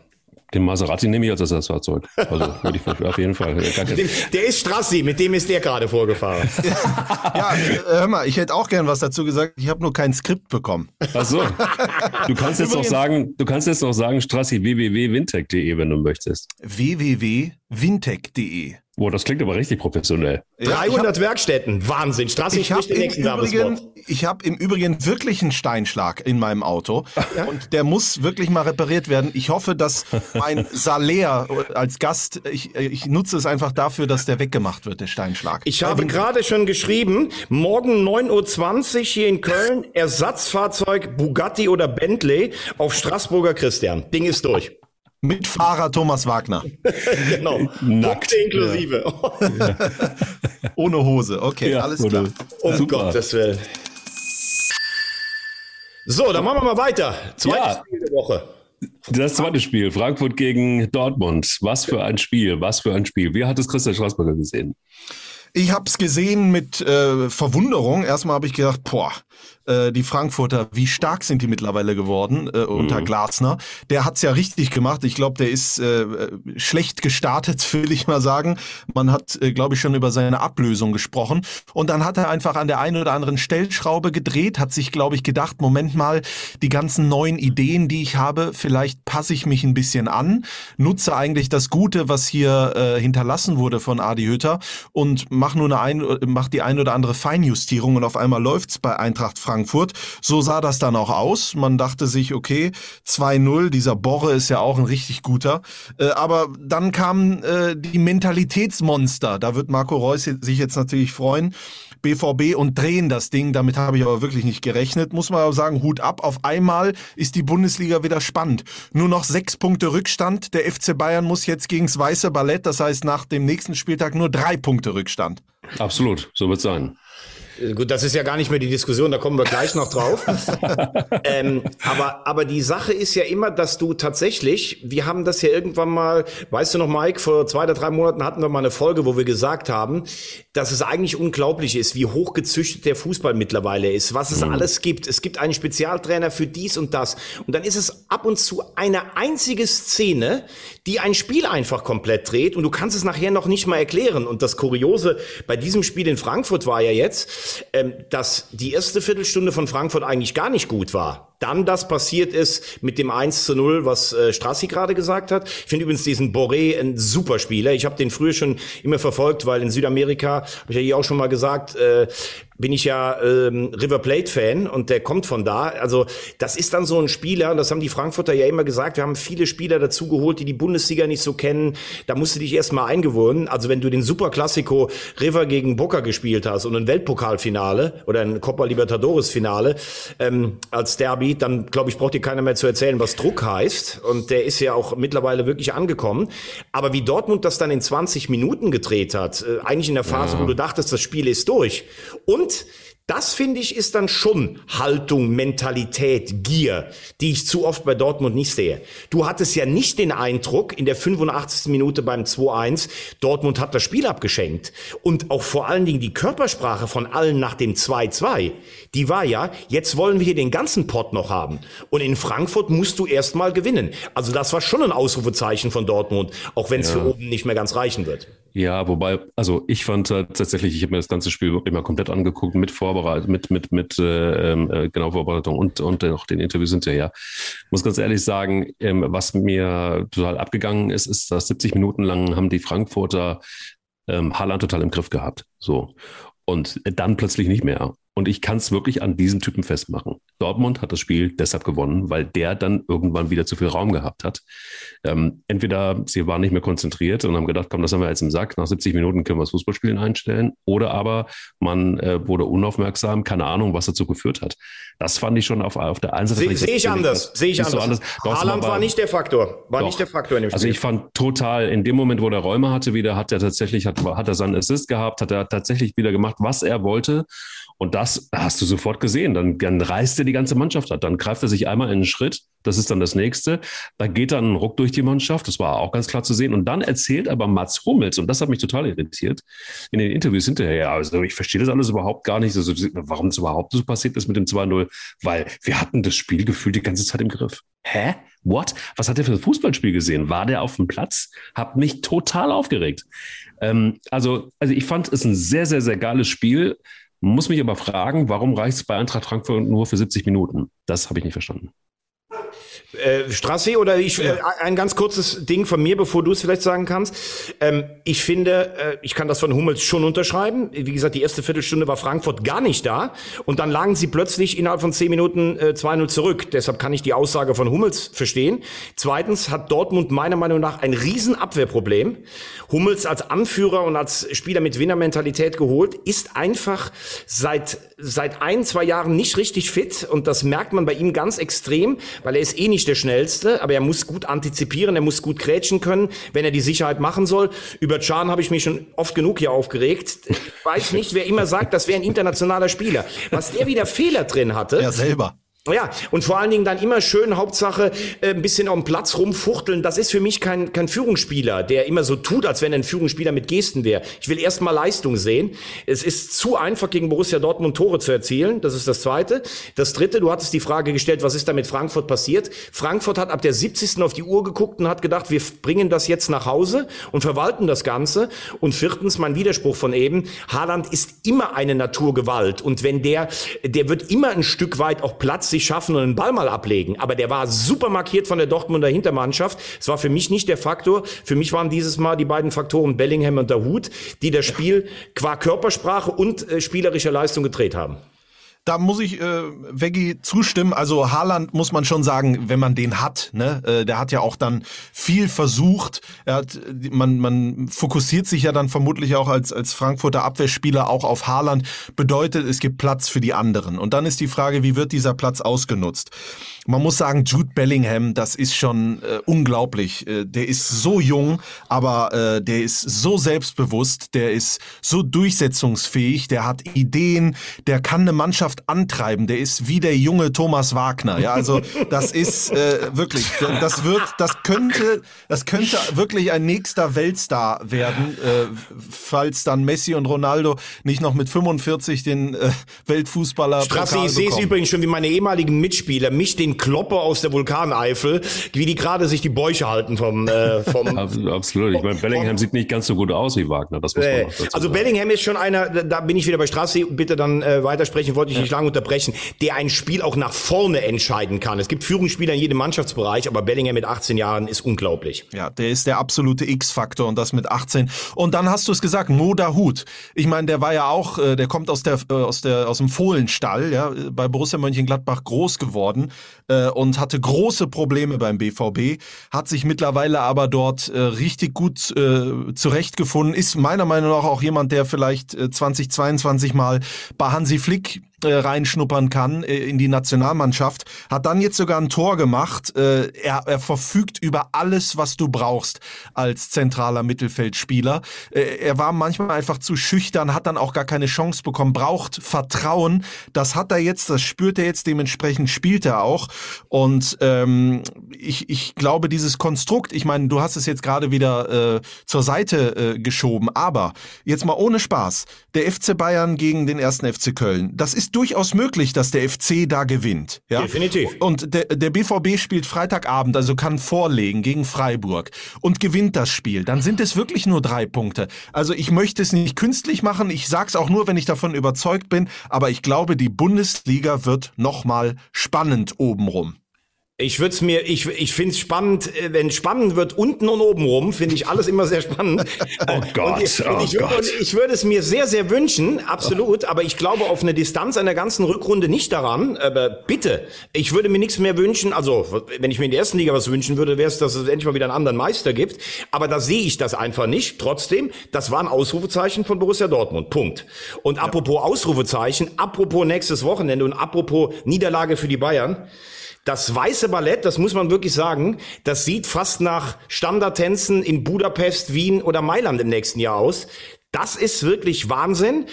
Speaker 1: Den Maserati nehme ich als Ersatzfahrzeug. Also würde ich auf jeden Fall.
Speaker 2: Dem, der ist Strassi, mit dem ist der gerade vorgefahren.
Speaker 5: ja, hör mal, ich hätte auch gern was dazu gesagt. Ich habe nur kein Skript bekommen.
Speaker 1: Ach so. Du kannst jetzt noch sagen, du kannst jetzt noch sagen, Strassi www.wintech.de, wenn du möchtest.
Speaker 5: www.wintech.de
Speaker 1: Boah, das klingt aber richtig professionell.
Speaker 2: Ja, 300 hab, Werkstätten, Wahnsinn. Strassi
Speaker 5: spricht den nächsten Übrigen, Ich habe im Übrigen wirklich einen Steinschlag in meinem Auto ja? und der muss wirklich mal repariert werden. Ich hoffe, dass mein (laughs) Salär als Gast, ich, ich nutze es einfach dafür, dass der weggemacht wird, der Steinschlag.
Speaker 2: Ich habe gerade schon geschrieben, morgen 9.20 Uhr hier in Köln, Ersatzfahrzeug Bugatti oder Bentley auf Straßburger Christian. Ding ist durch.
Speaker 5: Mit Fahrer Thomas Wagner. (laughs)
Speaker 2: genau. Nackt. Punkte inklusive.
Speaker 5: Ja. (laughs) Ohne Hose. Okay, ja, alles klar.
Speaker 2: Um Super. Gottes Willen. So, dann machen wir mal weiter. Zweites ja. Spiel der Woche.
Speaker 1: Das zweite Spiel, Frankfurt gegen Dortmund. Was für ein Spiel, was für ein Spiel. Wie hat es Christian Straßburger gesehen?
Speaker 5: Ich habe es gesehen mit äh, Verwunderung. Erstmal habe ich gedacht, boah, äh, die Frankfurter, wie stark sind die mittlerweile geworden äh, unter mhm. Glasner. Der hat's ja richtig gemacht. Ich glaube, der ist äh, schlecht gestartet, (laughs) will ich mal sagen. Man hat, äh, glaube ich, schon über seine Ablösung gesprochen. Und dann hat er einfach an der einen oder anderen Stellschraube gedreht, hat sich, glaube ich, gedacht, Moment mal, die ganzen neuen Ideen, die ich habe, vielleicht passe ich mich ein bisschen an, nutze eigentlich das Gute, was hier äh, hinterlassen wurde von Adi Hütter und mach nur eine ein, mach die ein oder andere Feinjustierung und auf einmal läuft's bei Eintracht Frankfurt Frankfurt. So sah das dann auch aus. Man dachte sich, okay, 2-0, dieser Borre ist ja auch ein richtig guter. Äh, aber dann kamen äh, die Mentalitätsmonster. Da wird Marco Reus sich jetzt natürlich freuen. BVB und drehen das Ding. Damit habe ich aber wirklich nicht gerechnet. Muss man aber sagen, Hut ab. Auf einmal ist die Bundesliga wieder spannend. Nur noch sechs Punkte Rückstand. Der FC Bayern muss jetzt gegens Weiße Ballett, das heißt nach dem nächsten Spieltag nur drei Punkte Rückstand.
Speaker 1: Absolut, so wird es sein.
Speaker 2: Gut, das ist ja gar nicht mehr die Diskussion, da kommen wir gleich noch drauf. (laughs) ähm, aber, aber die Sache ist ja immer, dass du tatsächlich, wir haben das ja irgendwann mal, weißt du noch, Mike, vor zwei oder drei Monaten hatten wir mal eine Folge, wo wir gesagt haben, dass es eigentlich unglaublich ist, wie hochgezüchtet der Fußball mittlerweile ist, was es mhm. alles gibt. Es gibt einen Spezialtrainer für dies und das. Und dann ist es ab und zu eine einzige Szene, die ein Spiel einfach komplett dreht und du kannst es nachher noch nicht mal erklären. Und das Kuriose bei diesem Spiel in Frankfurt war ja jetzt, ähm, dass die erste Viertelstunde von Frankfurt eigentlich gar nicht gut war dann das passiert ist mit dem 1 zu 0, was äh, Strassi gerade gesagt hat. Ich finde übrigens diesen Boré ein super Spieler. Ich habe den früher schon immer verfolgt, weil in Südamerika, habe ich ja hier auch schon mal gesagt, äh, bin ich ja ähm, River Plate-Fan und der kommt von da. Also das ist dann so ein Spieler, und das haben die Frankfurter ja immer gesagt, wir haben viele Spieler dazu geholt, die die Bundesliga nicht so kennen. Da musst du dich erstmal eingewöhnen. Also wenn du den Super Classico River gegen Boca gespielt hast und ein Weltpokalfinale oder ein Copa Libertadores-Finale ähm, als Derby, dann glaube ich, braucht dir keiner mehr zu erzählen, was Druck heißt. Und der ist ja auch mittlerweile wirklich angekommen. Aber wie Dortmund das dann in 20 Minuten gedreht hat, äh, eigentlich in der Phase, ja. wo du dachtest, das Spiel ist durch. Und das finde ich ist dann schon Haltung, Mentalität, Gier, die ich zu oft bei Dortmund nicht sehe. Du hattest ja nicht den Eindruck in der 85. Minute beim 2-1, Dortmund hat das Spiel abgeschenkt. Und auch vor allen Dingen die Körpersprache von allen nach dem 2-2, die war ja, jetzt wollen wir hier den ganzen Pott noch haben. Und in Frankfurt musst du erst mal gewinnen. Also das war schon ein Ausrufezeichen von Dortmund, auch wenn es ja. für oben nicht mehr ganz reichen wird.
Speaker 1: Ja, wobei, also ich fand halt tatsächlich, ich habe mir das ganze Spiel mal komplett angeguckt, mit Vorbereitung, mit, mit, mit äh, ähm, äh, genau Vorbereitung und, und auch den Interviews hinterher. Muss ganz ehrlich sagen, ähm, was mir total abgegangen ist, ist, dass 70 Minuten lang haben die Frankfurter ähm, Haaland total im Griff gehabt. So. Und dann plötzlich nicht mehr. Und ich kann es wirklich an diesem Typen festmachen. Dortmund hat das Spiel deshalb gewonnen, weil der dann irgendwann wieder zu viel Raum gehabt hat. Ähm, entweder sie waren nicht mehr konzentriert und haben gedacht, komm, das haben wir jetzt im Sack, nach 70 Minuten können wir das Fußballspielen einstellen. Oder aber man äh, wurde unaufmerksam, keine Ahnung, was dazu geführt hat. Das fand ich schon auf, auf der einen Seite.
Speaker 2: Sehe seh ich anders, sehe ich anders. anders. Haaland war nicht der Faktor, war doch. nicht der Faktor in dem
Speaker 1: also Spiel. Also ich fand total, in dem Moment, wo der Räume hatte wieder, hat er tatsächlich, hat, hat er seinen Assist gehabt, hat er tatsächlich wieder gemacht, was er wollte. Und das hast du sofort gesehen. Dann, dann reißt er die ganze Mannschaft ab. Dann greift er sich einmal in einen Schritt. Das ist dann das nächste. Da geht dann ein Ruck durch die Mannschaft. Das war auch ganz klar zu sehen. Und dann erzählt aber Mats Hummels, und das hat mich total irritiert, in den Interviews hinterher, ja, also ich verstehe das alles überhaupt gar nicht, also, warum es überhaupt so passiert ist mit dem 2-0, weil wir hatten das Spiel gefühlt die ganze Zeit im Griff. Hä? What? Was hat der für ein Fußballspiel gesehen? War der auf dem Platz? Hat mich total aufgeregt. Ähm, also, also ich fand es ein sehr, sehr, sehr geiles Spiel. Muss mich aber fragen, warum reicht es bei Eintracht Frankfurt nur für 70 Minuten? Das habe ich nicht verstanden.
Speaker 2: Äh, Strassi oder ich äh, ein ganz kurzes Ding von mir, bevor du es vielleicht sagen kannst. Ähm, ich finde, äh, ich kann das von Hummels schon unterschreiben. Wie gesagt, die erste Viertelstunde war Frankfurt gar nicht da und dann lagen sie plötzlich innerhalb von zehn Minuten äh, 2-0 zurück. Deshalb kann ich die Aussage von Hummels verstehen. Zweitens hat Dortmund meiner Meinung nach ein Riesenabwehrproblem. Hummels als Anführer und als Spieler mit Winnermentalität geholt, ist einfach seit seit ein, zwei Jahren nicht richtig fit und das merkt man bei ihm ganz extrem, weil er ist eh nicht der Schnellste, aber er muss gut antizipieren, er muss gut grätschen können, wenn er die Sicherheit machen soll. Über Can habe ich mich schon oft genug hier aufgeregt. Ich weiß nicht, wer immer sagt, das wäre ein internationaler Spieler. Was der wieder Fehler drin hatte.
Speaker 5: Ja, selber.
Speaker 2: Ja, und vor allen Dingen dann immer schön, Hauptsache äh, ein bisschen auf dem Platz rumfuchteln. Das ist für mich kein, kein Führungsspieler, der immer so tut, als wenn er ein Führungsspieler mit Gesten wäre. Ich will erst mal Leistung sehen. Es ist zu einfach, gegen Borussia Dortmund Tore zu erzielen. Das ist das Zweite. Das Dritte, du hattest die Frage gestellt, was ist da mit Frankfurt passiert? Frankfurt hat ab der 70. auf die Uhr geguckt und hat gedacht, wir bringen das jetzt nach Hause und verwalten das Ganze. Und viertens, mein Widerspruch von eben, Haaland ist immer eine Naturgewalt. Und wenn der, der wird immer ein Stück weit auch Platz sich schaffen und einen Ball mal ablegen. Aber der war super markiert von der Dortmunder Hintermannschaft. Es war für mich nicht der Faktor. Für mich waren dieses Mal die beiden Faktoren Bellingham und der Hut, die das Spiel qua Körpersprache und äh, spielerischer Leistung gedreht haben
Speaker 5: da muss ich äh, Veggie zustimmen. Also Haaland muss man schon sagen, wenn man den hat, ne, äh, der hat ja auch dann viel versucht. Er hat, man, man fokussiert sich ja dann vermutlich auch als, als Frankfurter Abwehrspieler auch auf Haaland. Bedeutet, es gibt Platz für die anderen. Und dann ist die Frage, wie wird dieser Platz ausgenutzt? Man muss sagen, Jude Bellingham, das ist schon äh, unglaublich. Äh, der ist so jung, aber äh, der ist so selbstbewusst, der ist so durchsetzungsfähig, der hat Ideen, der kann eine Mannschaft antreiben, der ist wie der junge Thomas Wagner. Ja, also das ist äh, wirklich, das wird, das könnte, das könnte wirklich ein nächster Weltstar werden, äh, falls dann Messi und Ronaldo nicht noch mit 45 den äh, Weltfußballer.
Speaker 2: Strassi, ich sehe es übrigens schon wie meine ehemaligen Mitspieler, mich den Klopper aus der Vulkaneifel, wie die gerade sich die Bäuche halten vom, äh, vom (laughs)
Speaker 1: Absolut. Ich meine, Bellingham sieht nicht ganz so gut aus wie Wagner. Das muss man
Speaker 2: äh, also sagen. Bellingham ist schon einer, da bin ich wieder bei Strassi, bitte dann äh, weitersprechen, wollte ich ja. nicht lange unterbrechen, der ein Spiel auch nach vorne entscheiden kann. Es gibt Führungsspieler in jedem Mannschaftsbereich, aber Bellingham mit 18 Jahren ist unglaublich.
Speaker 5: Ja, der ist der absolute X-Faktor und das mit 18. Und dann hast du es gesagt, Moda Hut. Ich meine, der war ja auch, äh, der kommt aus der, äh, aus der, aus dem Fohlenstall, ja, bei Borussia Mönchengladbach groß geworden äh, und hatte große Probleme beim BVB, hat sich mittlerweile aber dort äh, richtig gut äh, zurechtgefunden, ist meiner Meinung nach auch jemand, der vielleicht äh, 2022 mal bei Hansi Flick äh, reinschnuppern kann äh, in die Nationalmannschaft. Hat dann jetzt sogar ein Tor gemacht. Äh, er, er verfügt über alles, was du brauchst als zentraler Mittelfeldspieler. Äh, er war manchmal einfach zu schüchtern, hat dann auch gar keine Chance bekommen, braucht Vertrauen. Das hat er jetzt, das spürt er jetzt, dementsprechend spielt er auch. Und ähm, ich, ich glaube, dieses Konstrukt, ich meine, du hast es jetzt gerade wieder äh, zur Seite äh, geschoben, aber jetzt mal ohne Spaß, der FC Bayern gegen den ersten FC Köln, das ist durchaus möglich, dass der FC da gewinnt. Ja?
Speaker 2: Definitiv.
Speaker 5: Und der, der BVB spielt Freitagabend, also kann vorlegen gegen Freiburg und gewinnt das Spiel. Dann sind es wirklich nur drei Punkte. Also ich möchte es nicht künstlich machen. Ich sag's auch nur, wenn ich davon überzeugt bin. Aber ich glaube, die Bundesliga wird nochmal spannend obenrum.
Speaker 2: Ich würde es mir, ich, ich finde es spannend, äh, wenn spannend wird, unten und oben rum, finde ich alles immer sehr spannend. (laughs)
Speaker 1: oh Gott, ich,
Speaker 2: oh ich,
Speaker 1: Gott.
Speaker 2: Ich würde es mir sehr, sehr wünschen, absolut, aber ich glaube auf eine Distanz einer ganzen Rückrunde nicht daran. Aber bitte, ich würde mir nichts mehr wünschen. Also, wenn ich mir in der ersten Liga was wünschen würde, wäre es, dass es endlich mal wieder einen anderen Meister gibt. Aber da sehe ich das einfach nicht. Trotzdem, das war ein Ausrufezeichen von Borussia Dortmund. Punkt. Und apropos Ausrufezeichen, apropos nächstes Wochenende und apropos Niederlage für die Bayern. Das weiße Ballett, das muss man wirklich sagen, das sieht fast nach Standardtänzen in Budapest, Wien oder Mailand im nächsten Jahr aus. Das ist wirklich Wahnsinn.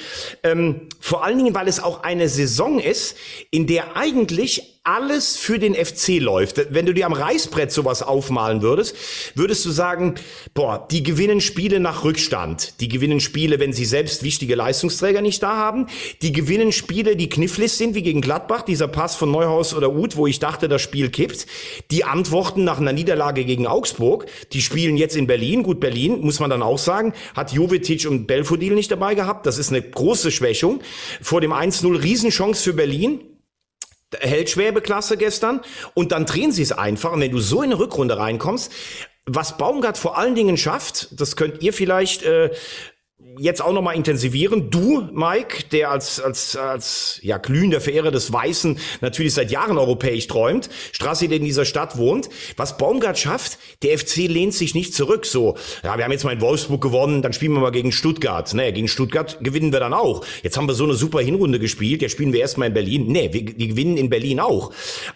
Speaker 2: Ähm, vor allen Dingen, weil es auch eine Saison ist, in der eigentlich alles für den FC läuft. Wenn du dir am Reißbrett sowas aufmalen würdest, würdest du sagen, boah, die gewinnen Spiele nach Rückstand. Die gewinnen Spiele, wenn sie selbst wichtige Leistungsträger nicht da haben. Die gewinnen Spiele, die knifflig sind, wie gegen Gladbach, dieser Pass von Neuhaus oder Uth, wo ich dachte, das Spiel kippt. Die antworten nach einer Niederlage gegen Augsburg. Die spielen jetzt in Berlin. Gut, Berlin, muss man dann auch sagen, hat Jovetic und Belfodil nicht dabei gehabt. Das ist eine große Schwächung. Vor dem 1-0 Riesenchance für Berlin hält Schwäbe-Klasse gestern und dann drehen sie es einfach. Und wenn du so in eine Rückrunde reinkommst, was Baumgart vor allen Dingen schafft, das könnt ihr vielleicht äh, jetzt auch nochmal intensivieren. Du, Mike, der als, als, als ja, glühender Verehrer des Weißen natürlich seit Jahren europäisch träumt, Straße, der in dieser Stadt wohnt. Was Baumgart schafft, der FC lehnt sich nicht zurück. So, ja, wir haben jetzt mal in Wolfsburg gewonnen, dann spielen wir mal gegen Stuttgart. Naja, gegen Stuttgart gewinnen wir dann auch. Jetzt haben wir so eine super Hinrunde gespielt, jetzt spielen wir erstmal in Berlin. Nee, wir, wir gewinnen in Berlin auch.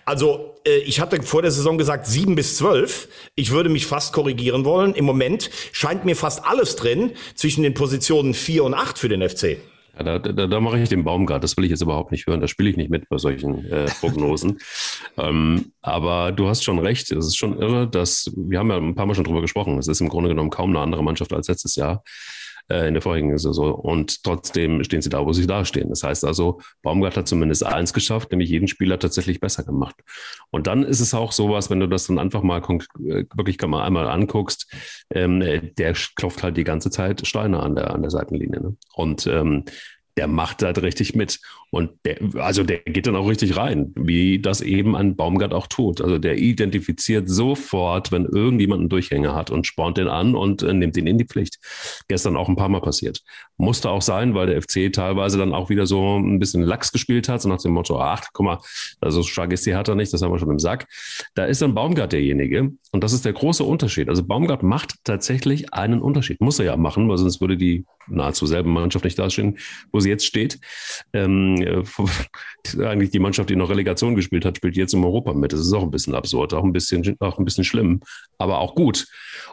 Speaker 2: Also, äh, ich hatte vor der Saison gesagt sieben bis zwölf. Ich würde mich fast korrigieren wollen. Im Moment scheint mir fast alles drin zwischen den Positionen vier und acht für den FC.
Speaker 1: Ja, da, da, da mache ich den Baumgart. Das will ich jetzt überhaupt nicht hören. Da spiele ich nicht mit bei solchen äh, (laughs) Prognosen. ähm, aber du hast schon recht. Es ist schon irre, dass wir haben ja ein paar Mal schon drüber gesprochen. Es ist im Grunde genommen kaum eine andere Mannschaft als letztes Jahr äh, in der vorigen Saison. Und trotzdem stehen sie da, wo sie da stehen. Das heißt also, Baumgart hat zumindest eins geschafft, nämlich jeden Spieler tatsächlich besser gemacht. Und dann ist es auch sowas, wenn du das dann einfach mal äh, wirklich mal einmal anguckst, ähm, der klopft halt die ganze Zeit Steine an der, an der Seitenlinie. Ne? Und ähm, der macht halt richtig mit. Und der, also der geht dann auch richtig rein, wie das eben ein Baumgart auch tut. Also der identifiziert sofort, wenn irgendjemand einen Durchhänger hat und spornt den an und äh, nimmt ihn in die Pflicht. Gestern auch ein paar Mal passiert. Musste auch sein, weil der FC teilweise dann auch wieder so ein bisschen Lachs gespielt hat, so nach dem Motto, ach, guck mal, also so stark ist die Hertha nicht, das haben wir schon im Sack. Da ist dann Baumgart derjenige und das ist der große Unterschied. Also Baumgart macht tatsächlich einen Unterschied. Muss er ja machen, weil sonst würde die nahezu selbe Mannschaft nicht dastehen, wo sie jetzt steht. Ähm, äh, (laughs) eigentlich die Mannschaft, die noch Relegation gespielt hat, spielt jetzt im Europa mit. Das ist auch ein bisschen absurd, auch ein bisschen, auch ein bisschen schlimm, aber auch gut.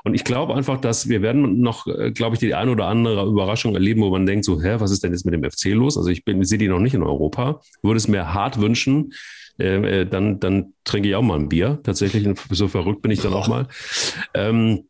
Speaker 1: Und ich glaube einfach, dass wir werden noch, äh, glaube ich, die eine oder andere Überraschung erleben, wo man denkt so, hä, was ist denn jetzt mit dem FC los? Also ich bin, sehe die noch nicht in Europa, würde es mir hart wünschen, äh, dann, dann trinke ich auch mal ein Bier. Tatsächlich, so verrückt bin ich dann auch mal. Ähm,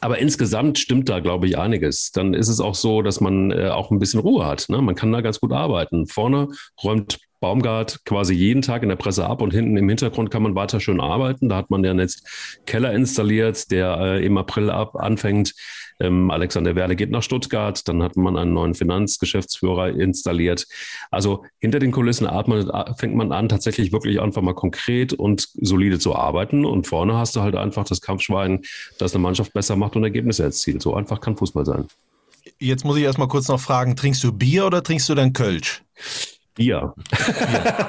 Speaker 1: aber insgesamt stimmt da, glaube ich, einiges. Dann ist es auch so, dass man äh, auch ein bisschen Ruhe hat. Ne? Man kann da ganz gut arbeiten. Vorne räumt Baumgart quasi jeden Tag in der Presse ab und hinten im Hintergrund kann man weiter schön arbeiten. Da hat man ja jetzt Keller installiert, der äh, im April ab anfängt. Ähm, Alexander Werle geht nach Stuttgart, dann hat man einen neuen Finanzgeschäftsführer installiert. Also hinter den Kulissen atmet, fängt man an, tatsächlich wirklich einfach mal konkret und solide zu arbeiten. Und vorne hast du halt einfach das Kampfschwein, das eine Mannschaft besser macht und Ergebnisse erzielt. So einfach kann Fußball sein.
Speaker 5: Jetzt muss ich erstmal kurz noch fragen, trinkst du Bier oder trinkst du dann Kölsch?
Speaker 1: Bier.
Speaker 5: Bier.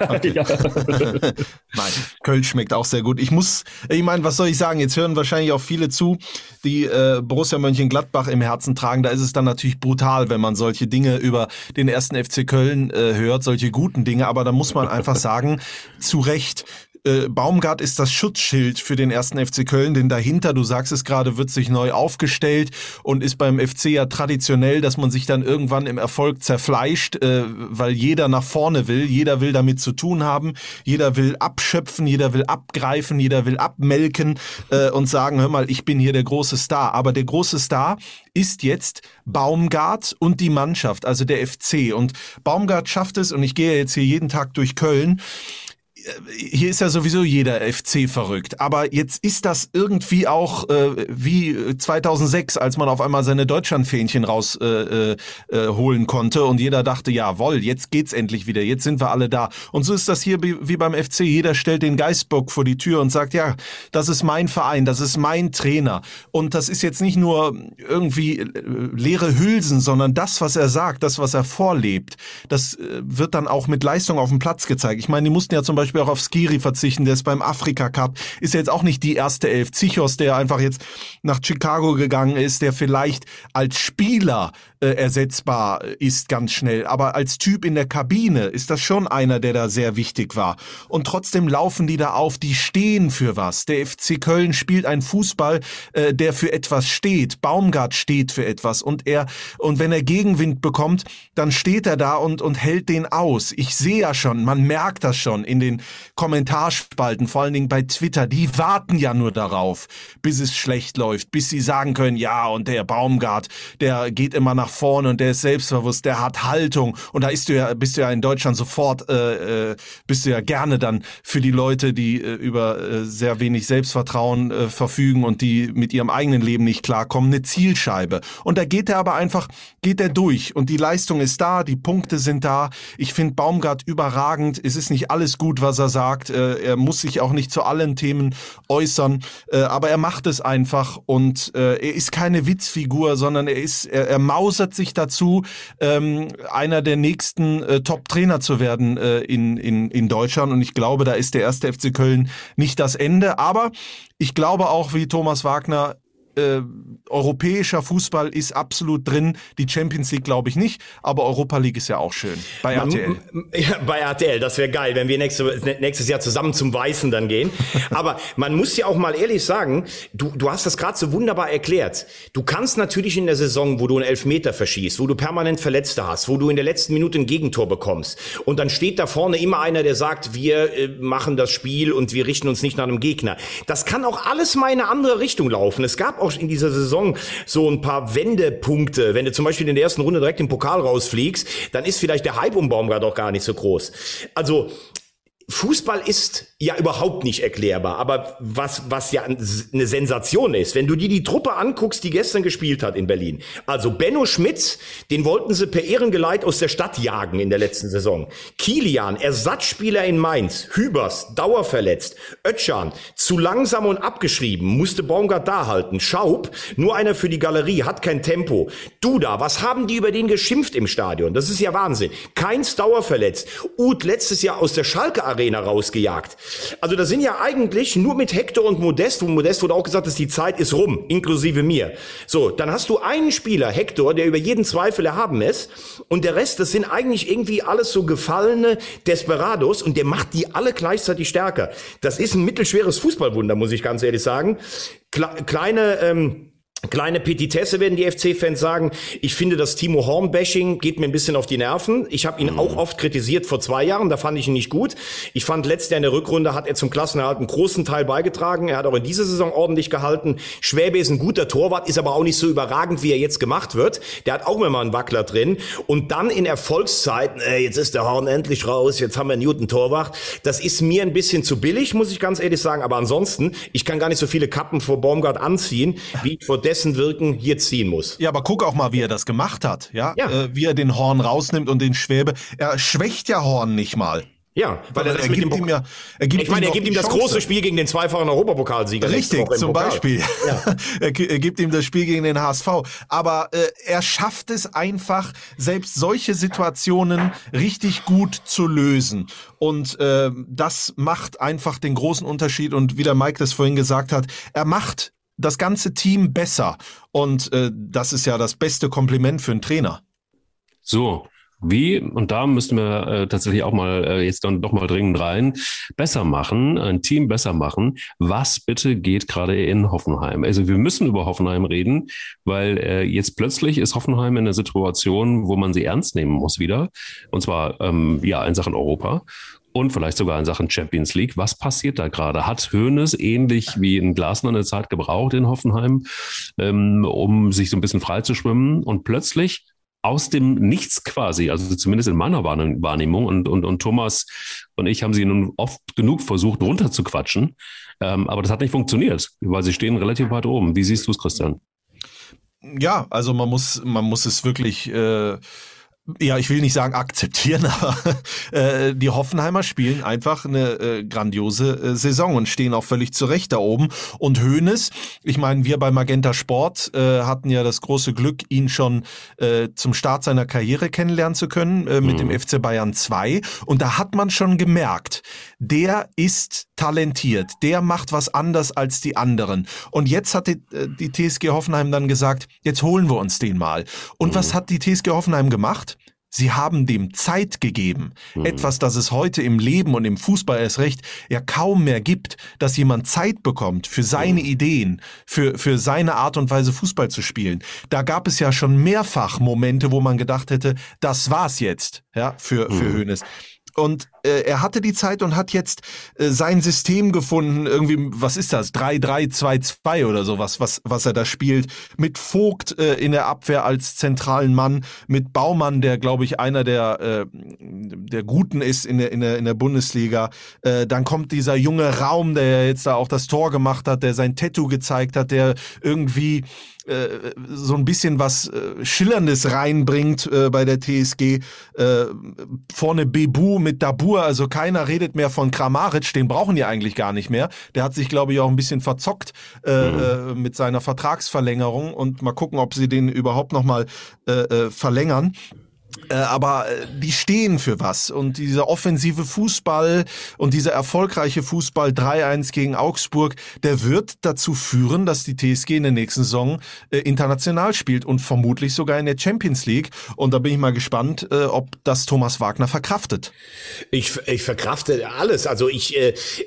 Speaker 5: Okay. Ja. (laughs) Nein, Kölsch schmeckt auch sehr gut. Ich muss, ich meine, was soll ich sagen? Jetzt hören wahrscheinlich auch viele zu, die äh, Borussia Mönchengladbach im Herzen tragen. Da ist es dann natürlich brutal, wenn man solche Dinge über den ersten FC Köln äh, hört, solche guten Dinge. Aber da muss man einfach sagen, zu Recht, äh, Baumgart ist das Schutzschild für den ersten FC Köln, denn dahinter, du sagst es gerade, wird sich neu aufgestellt und ist beim FC ja traditionell, dass man sich dann irgendwann im Erfolg zerfleischt, äh, weil jeder nach vorne will, jeder will damit zu tun haben, jeder will abschöpfen, jeder will abgreifen, jeder will abmelken äh, und sagen, hör mal, ich bin hier der große Star. Aber der große Star ist jetzt Baumgart und die Mannschaft, also der FC. Und Baumgart schafft es, und ich gehe jetzt hier jeden Tag durch Köln, hier ist ja sowieso jeder FC verrückt, aber jetzt ist das irgendwie auch äh, wie 2006, als man auf einmal seine Deutschlandfähnchen rausholen äh, äh, holen konnte und jeder dachte, jawohl, jetzt geht's endlich wieder, jetzt sind wir alle da. Und so ist das hier wie, wie beim FC, jeder stellt den Geistbock vor die Tür und sagt, ja, das ist mein Verein, das ist mein Trainer und das ist jetzt nicht nur irgendwie äh, leere Hülsen, sondern das, was er sagt, das, was er vorlebt, das äh, wird dann auch mit Leistung auf dem Platz gezeigt. Ich meine, die mussten ja zum Beispiel auch auf Skiri verzichten, der ist beim Afrika Cup, ist jetzt auch nicht die erste Elf. Zichos, der einfach jetzt nach Chicago gegangen ist, der vielleicht als Spieler äh, ersetzbar ist ganz schnell, aber als Typ in der Kabine ist das schon einer, der da sehr wichtig war. Und trotzdem laufen die da auf, die stehen für was. Der FC Köln spielt einen Fußball, äh, der für etwas steht. Baumgart steht für etwas und er und wenn er Gegenwind bekommt, dann steht er da und und hält den aus. Ich sehe ja schon, man merkt das schon in den Kommentarspalten, vor allen Dingen bei Twitter, die warten ja nur darauf, bis es schlecht läuft, bis sie sagen können, ja, und der Baumgart, der geht immer nach vorne und der ist selbstbewusst, der hat Haltung. Und da ist du ja, bist du ja in Deutschland sofort, äh, äh, bist du ja gerne dann für die Leute, die äh, über äh, sehr wenig Selbstvertrauen äh, verfügen und die mit ihrem eigenen Leben nicht klarkommen, eine Zielscheibe. Und da geht er aber einfach, geht er durch und die Leistung ist da, die Punkte sind da. Ich finde Baumgart überragend. Es ist nicht alles gut, was er sagt. Äh, er muss sich auch nicht zu allen Themen äußern, äh, aber er macht es einfach und äh, er ist keine Witzfigur, sondern er ist, er, er mausert sich dazu, ähm, einer der nächsten äh, Top-Trainer zu werden äh, in, in, in Deutschland. Und ich glaube, da ist der erste FC Köln nicht das Ende. Aber ich glaube auch, wie Thomas Wagner, äh, europäischer Fußball ist absolut drin. Die Champions League glaube ich nicht, aber Europa League ist ja auch schön.
Speaker 2: Bei RTL. Ja, bei RTL, das wäre geil, wenn wir nächste, nächstes Jahr zusammen zum Weißen dann gehen. (laughs) aber man muss ja auch mal ehrlich sagen, du, du hast das gerade so wunderbar erklärt. Du kannst natürlich in der Saison, wo du einen Elfmeter verschießt, wo du permanent Verletzte hast, wo du in der letzten Minute ein Gegentor bekommst und dann steht da vorne immer einer, der sagt, wir äh, machen das Spiel und wir richten uns nicht nach einem Gegner. Das kann auch alles mal in eine andere Richtung laufen. Es gab auch in dieser Saison so ein paar Wendepunkte. Wenn du zum Beispiel in der ersten Runde direkt im Pokal rausfliegst, dann ist vielleicht der Hype um Baumgart auch gar nicht so groß. Also Fußball ist ja überhaupt nicht erklärbar, aber was, was ja eine Sensation ist, wenn du dir die Truppe anguckst, die gestern gespielt hat in Berlin. Also Benno Schmitz, den wollten sie per Ehrengeleit aus der Stadt jagen in der letzten Saison. Kilian, Ersatzspieler in Mainz, Hübers, dauerverletzt, Ötschan, zu langsam und abgeschrieben, musste Baumgart da halten. Schaub, nur einer für die Galerie, hat kein Tempo. Duda, was haben die über den geschimpft im Stadion? Das ist ja Wahnsinn. Keins dauerverletzt. Uth letztes Jahr aus der Schalke Arena rausgejagt. Also da sind ja eigentlich nur mit Hector und Modest, wo Modest wurde auch gesagt, dass die Zeit ist rum, inklusive mir. So, dann hast du einen Spieler, Hector, der über jeden Zweifel erhaben ist und der Rest, das sind eigentlich irgendwie alles so gefallene Desperados und der macht die alle gleichzeitig stärker. Das ist ein mittelschweres Fußballwunder, muss ich ganz ehrlich sagen. Kleine ähm, Kleine Petitesse werden die FC-Fans sagen. Ich finde, das Timo Horn-Bashing geht mir ein bisschen auf die Nerven. Ich habe ihn mhm. auch oft kritisiert vor zwei Jahren, da fand ich ihn nicht gut. Ich fand, letztes Jahr in der Rückrunde hat er zum Klassenerhalt einen großen Teil beigetragen. Er hat auch in dieser Saison ordentlich gehalten. Schwäbe ist ein guter Torwart, ist aber auch nicht so überragend, wie er jetzt gemacht wird. Der hat auch immer mal einen Wackler drin. Und dann in Erfolgszeiten, äh, jetzt ist der Horn endlich raus, jetzt haben wir Newton Torwart. Das ist mir ein bisschen zu billig, muss ich ganz ehrlich sagen. Aber ansonsten, ich kann gar nicht so viele Kappen vor Baumgart anziehen, wie ich vor dessen Wirken hier ziehen muss.
Speaker 5: Ja, aber guck auch mal, wie er das gemacht hat, ja? ja. Äh, wie er den Horn rausnimmt und den Schwäbe. Er schwächt ja Horn nicht mal.
Speaker 2: Ja, weil er, das er mit dem ihm ja, er gibt Ich meine, er gibt ihm das Chance. große Spiel gegen den zweifachen Europapokalsieger.
Speaker 5: Richtig, zum Beispiel. Ja. (laughs) er, gibt ihm das Spiel gegen den HSV. Aber äh, er schafft es einfach, selbst solche Situationen richtig gut zu lösen. Und äh, das macht einfach den großen Unterschied. Und wie der Mike das vorhin gesagt hat, er macht das ganze Team besser. Und äh, das ist ja das beste Kompliment für einen Trainer.
Speaker 1: So, wie, und da müssten wir äh, tatsächlich auch mal äh, jetzt dann doch mal dringend rein, besser machen, ein Team besser machen. Was bitte geht gerade in Hoffenheim? Also wir müssen über Hoffenheim reden, weil äh, jetzt plötzlich ist Hoffenheim in einer Situation, wo man sie ernst nehmen muss wieder. Und zwar ähm, ja in Sachen Europa und vielleicht sogar in Sachen Champions League. Was passiert da gerade? Hat Hoeneß ähnlich wie in Glasner eine Zeit gebraucht in Hoffenheim, ähm, um sich so ein bisschen frei zu schwimmen und plötzlich aus dem Nichts quasi, also zumindest in meiner Wahrnehmung und, und, und Thomas und ich haben sie nun oft genug versucht runterzuquatschen, ähm, aber das hat nicht funktioniert, weil sie stehen relativ weit oben. Wie siehst du es, Christian?
Speaker 5: Ja, also man muss, man muss es wirklich äh, ja, ich will nicht sagen akzeptieren, (laughs) aber äh, die Hoffenheimer spielen einfach eine äh, grandiose äh, Saison und stehen auch völlig zurecht da oben. Und Hoeneß, ich meine, wir bei Magenta Sport äh, hatten ja das große Glück, ihn schon äh, zum Start seiner Karriere kennenlernen zu können äh, mit mhm. dem FC Bayern 2. Und da hat man schon gemerkt, der ist talentiert, der macht was anders als die anderen. Und jetzt hat die, äh, die TSG Hoffenheim dann gesagt, jetzt holen wir uns den mal. Und mhm. was hat die TSG Hoffenheim gemacht? Sie haben dem Zeit gegeben. Mhm. Etwas, das es heute im Leben und im Fußball erst recht ja kaum mehr gibt, dass jemand Zeit bekommt für seine mhm. Ideen, für, für seine Art und Weise Fußball zu spielen. Da gab es ja schon mehrfach Momente, wo man gedacht hätte, das war's jetzt, ja, für, für mhm. Hoeneß. Und äh, er hatte die Zeit und hat jetzt äh, sein System gefunden, irgendwie, was ist das? 3-3-2-2 oder sowas, was, was er da spielt. Mit Vogt äh, in der Abwehr als zentralen Mann, mit Baumann, der, glaube ich, einer der, äh, der Guten ist in der, in der, in der Bundesliga. Äh, dann kommt dieser junge Raum, der jetzt da auch das Tor gemacht hat, der sein Tattoo gezeigt hat, der irgendwie äh, so ein bisschen was äh, Schillerndes reinbringt äh, bei der TSG. Äh, vorne Bebu mit Dabur, also keiner redet mehr von Kramaric, den brauchen die eigentlich gar nicht mehr. Der hat sich, glaube ich, auch ein bisschen verzockt äh, mhm. Mit seiner Vertragsverlängerung und mal gucken, ob sie den überhaupt nochmal äh, verlängern. Äh, aber äh, die stehen für was. Und dieser offensive Fußball und dieser erfolgreiche Fußball 3-1 gegen Augsburg, der wird dazu führen, dass die TSG in der nächsten Saison äh, international spielt und vermutlich sogar in der Champions League. Und da bin ich mal gespannt, äh, ob das Thomas Wagner verkraftet.
Speaker 2: Ich, ich verkrafte alles. Also ich,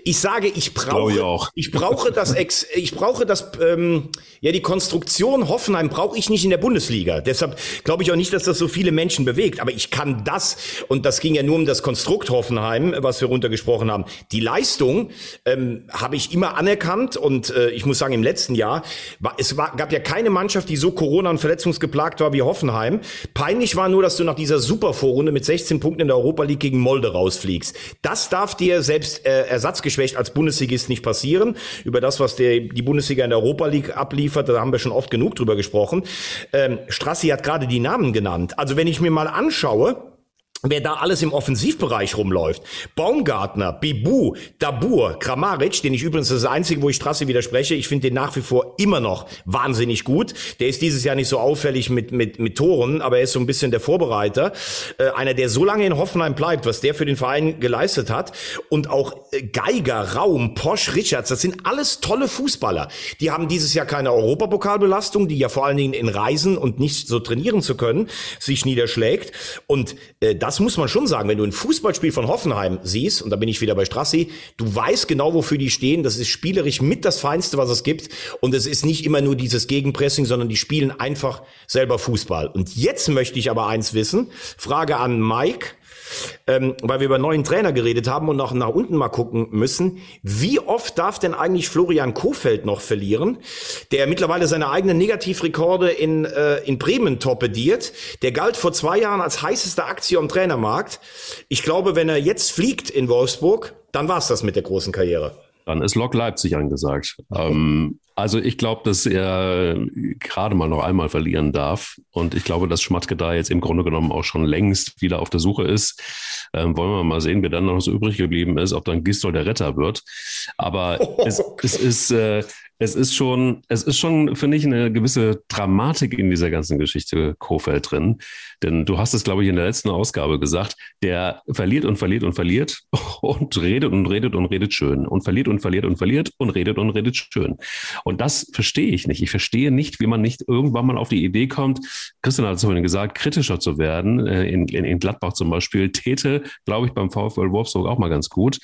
Speaker 2: ich sage, ich brauche, ich, ich, brauche das, Ex, ich brauche das, ähm, ja, die Konstruktion Hoffenheim brauche ich nicht in der Bundesliga. Deshalb glaube ich auch nicht, dass das so viele Menschen bewegt. Aber ich kann das, und das ging ja nur um das Konstrukt Hoffenheim, was wir runtergesprochen haben. Die Leistung ähm, habe ich immer anerkannt und äh, ich muss sagen, im letzten Jahr, war, es war, gab ja keine Mannschaft, die so Corona- und verletzungsgeplagt war wie Hoffenheim. Peinlich war nur, dass du nach dieser Supervorrunde mit 16 Punkten in der Europa League gegen Molde rausfliegst. Das darf dir selbst äh, ersatzgeschwächt als Bundesligist nicht passieren. Über das, was der, die Bundesliga in der Europa League abliefert, da haben wir schon oft genug drüber gesprochen. Ähm, Strassi hat gerade die Namen genannt. Also wenn ich mir mal anschaue, wer da alles im Offensivbereich rumläuft. Baumgartner, Bibu, Dabur, Kramaric, den ich übrigens das, ist das Einzige, wo ich Strasse widerspreche, ich finde den nach wie vor immer noch wahnsinnig gut. Der ist dieses Jahr nicht so auffällig mit, mit, mit Toren, aber er ist so ein bisschen der Vorbereiter. Äh, einer, der so lange in Hoffenheim bleibt, was der für den Verein geleistet hat. Und auch äh, Geiger, Raum, Posch, Richards, das sind alles tolle Fußballer. Die haben dieses Jahr keine Europapokalbelastung, die ja vor allen Dingen in Reisen und nicht so trainieren zu können, sich niederschlägt. Und äh, das das muss man schon sagen, wenn du ein Fußballspiel von Hoffenheim siehst, und da bin ich wieder bei Strassi, du weißt genau, wofür die stehen. Das ist spielerisch mit das Feinste, was es gibt. Und es ist nicht immer nur dieses Gegenpressing, sondern die spielen einfach selber Fußball. Und jetzt möchte ich aber eins wissen. Frage an Mike ähm, weil wir über neuen Trainer geredet haben und noch nach unten mal gucken müssen. Wie oft darf denn eigentlich Florian Kofeld noch verlieren, der mittlerweile seine eigenen Negativrekorde in, äh, in Bremen torpediert? Der galt vor zwei Jahren als heißeste Aktie am Trainermarkt. Ich glaube, wenn er jetzt fliegt in Wolfsburg, dann war's das mit der großen Karriere.
Speaker 1: Dann ist Lok Leipzig angesagt. Ähm, also ich glaube, dass er gerade mal noch einmal verlieren darf. Und ich glaube, dass Schmatke da jetzt im Grunde genommen auch schon längst wieder auf der Suche ist. Ähm, wollen wir mal sehen, wer dann noch so übrig geblieben ist, ob dann Gistol der Retter wird. Aber (laughs) oh, es, es, ist, äh, es ist schon, es ist schon, finde ich, eine gewisse Dramatik in dieser ganzen Geschichte Kofeld drin. Denn du hast es, glaube ich, in der letzten Ausgabe gesagt, der verliert und verliert und verliert (laughs) und redet und redet und redet schön und verliert und verliert und verliert und redet und redet schön. Und das verstehe ich nicht. Ich verstehe nicht, wie man nicht irgendwann mal auf die Idee kommt, Christian hat es vorhin gesagt, kritischer zu werden. Äh, in, in, in Gladbach zum Beispiel täte, glaube ich, beim VfL Wolfsburg auch mal ganz gut.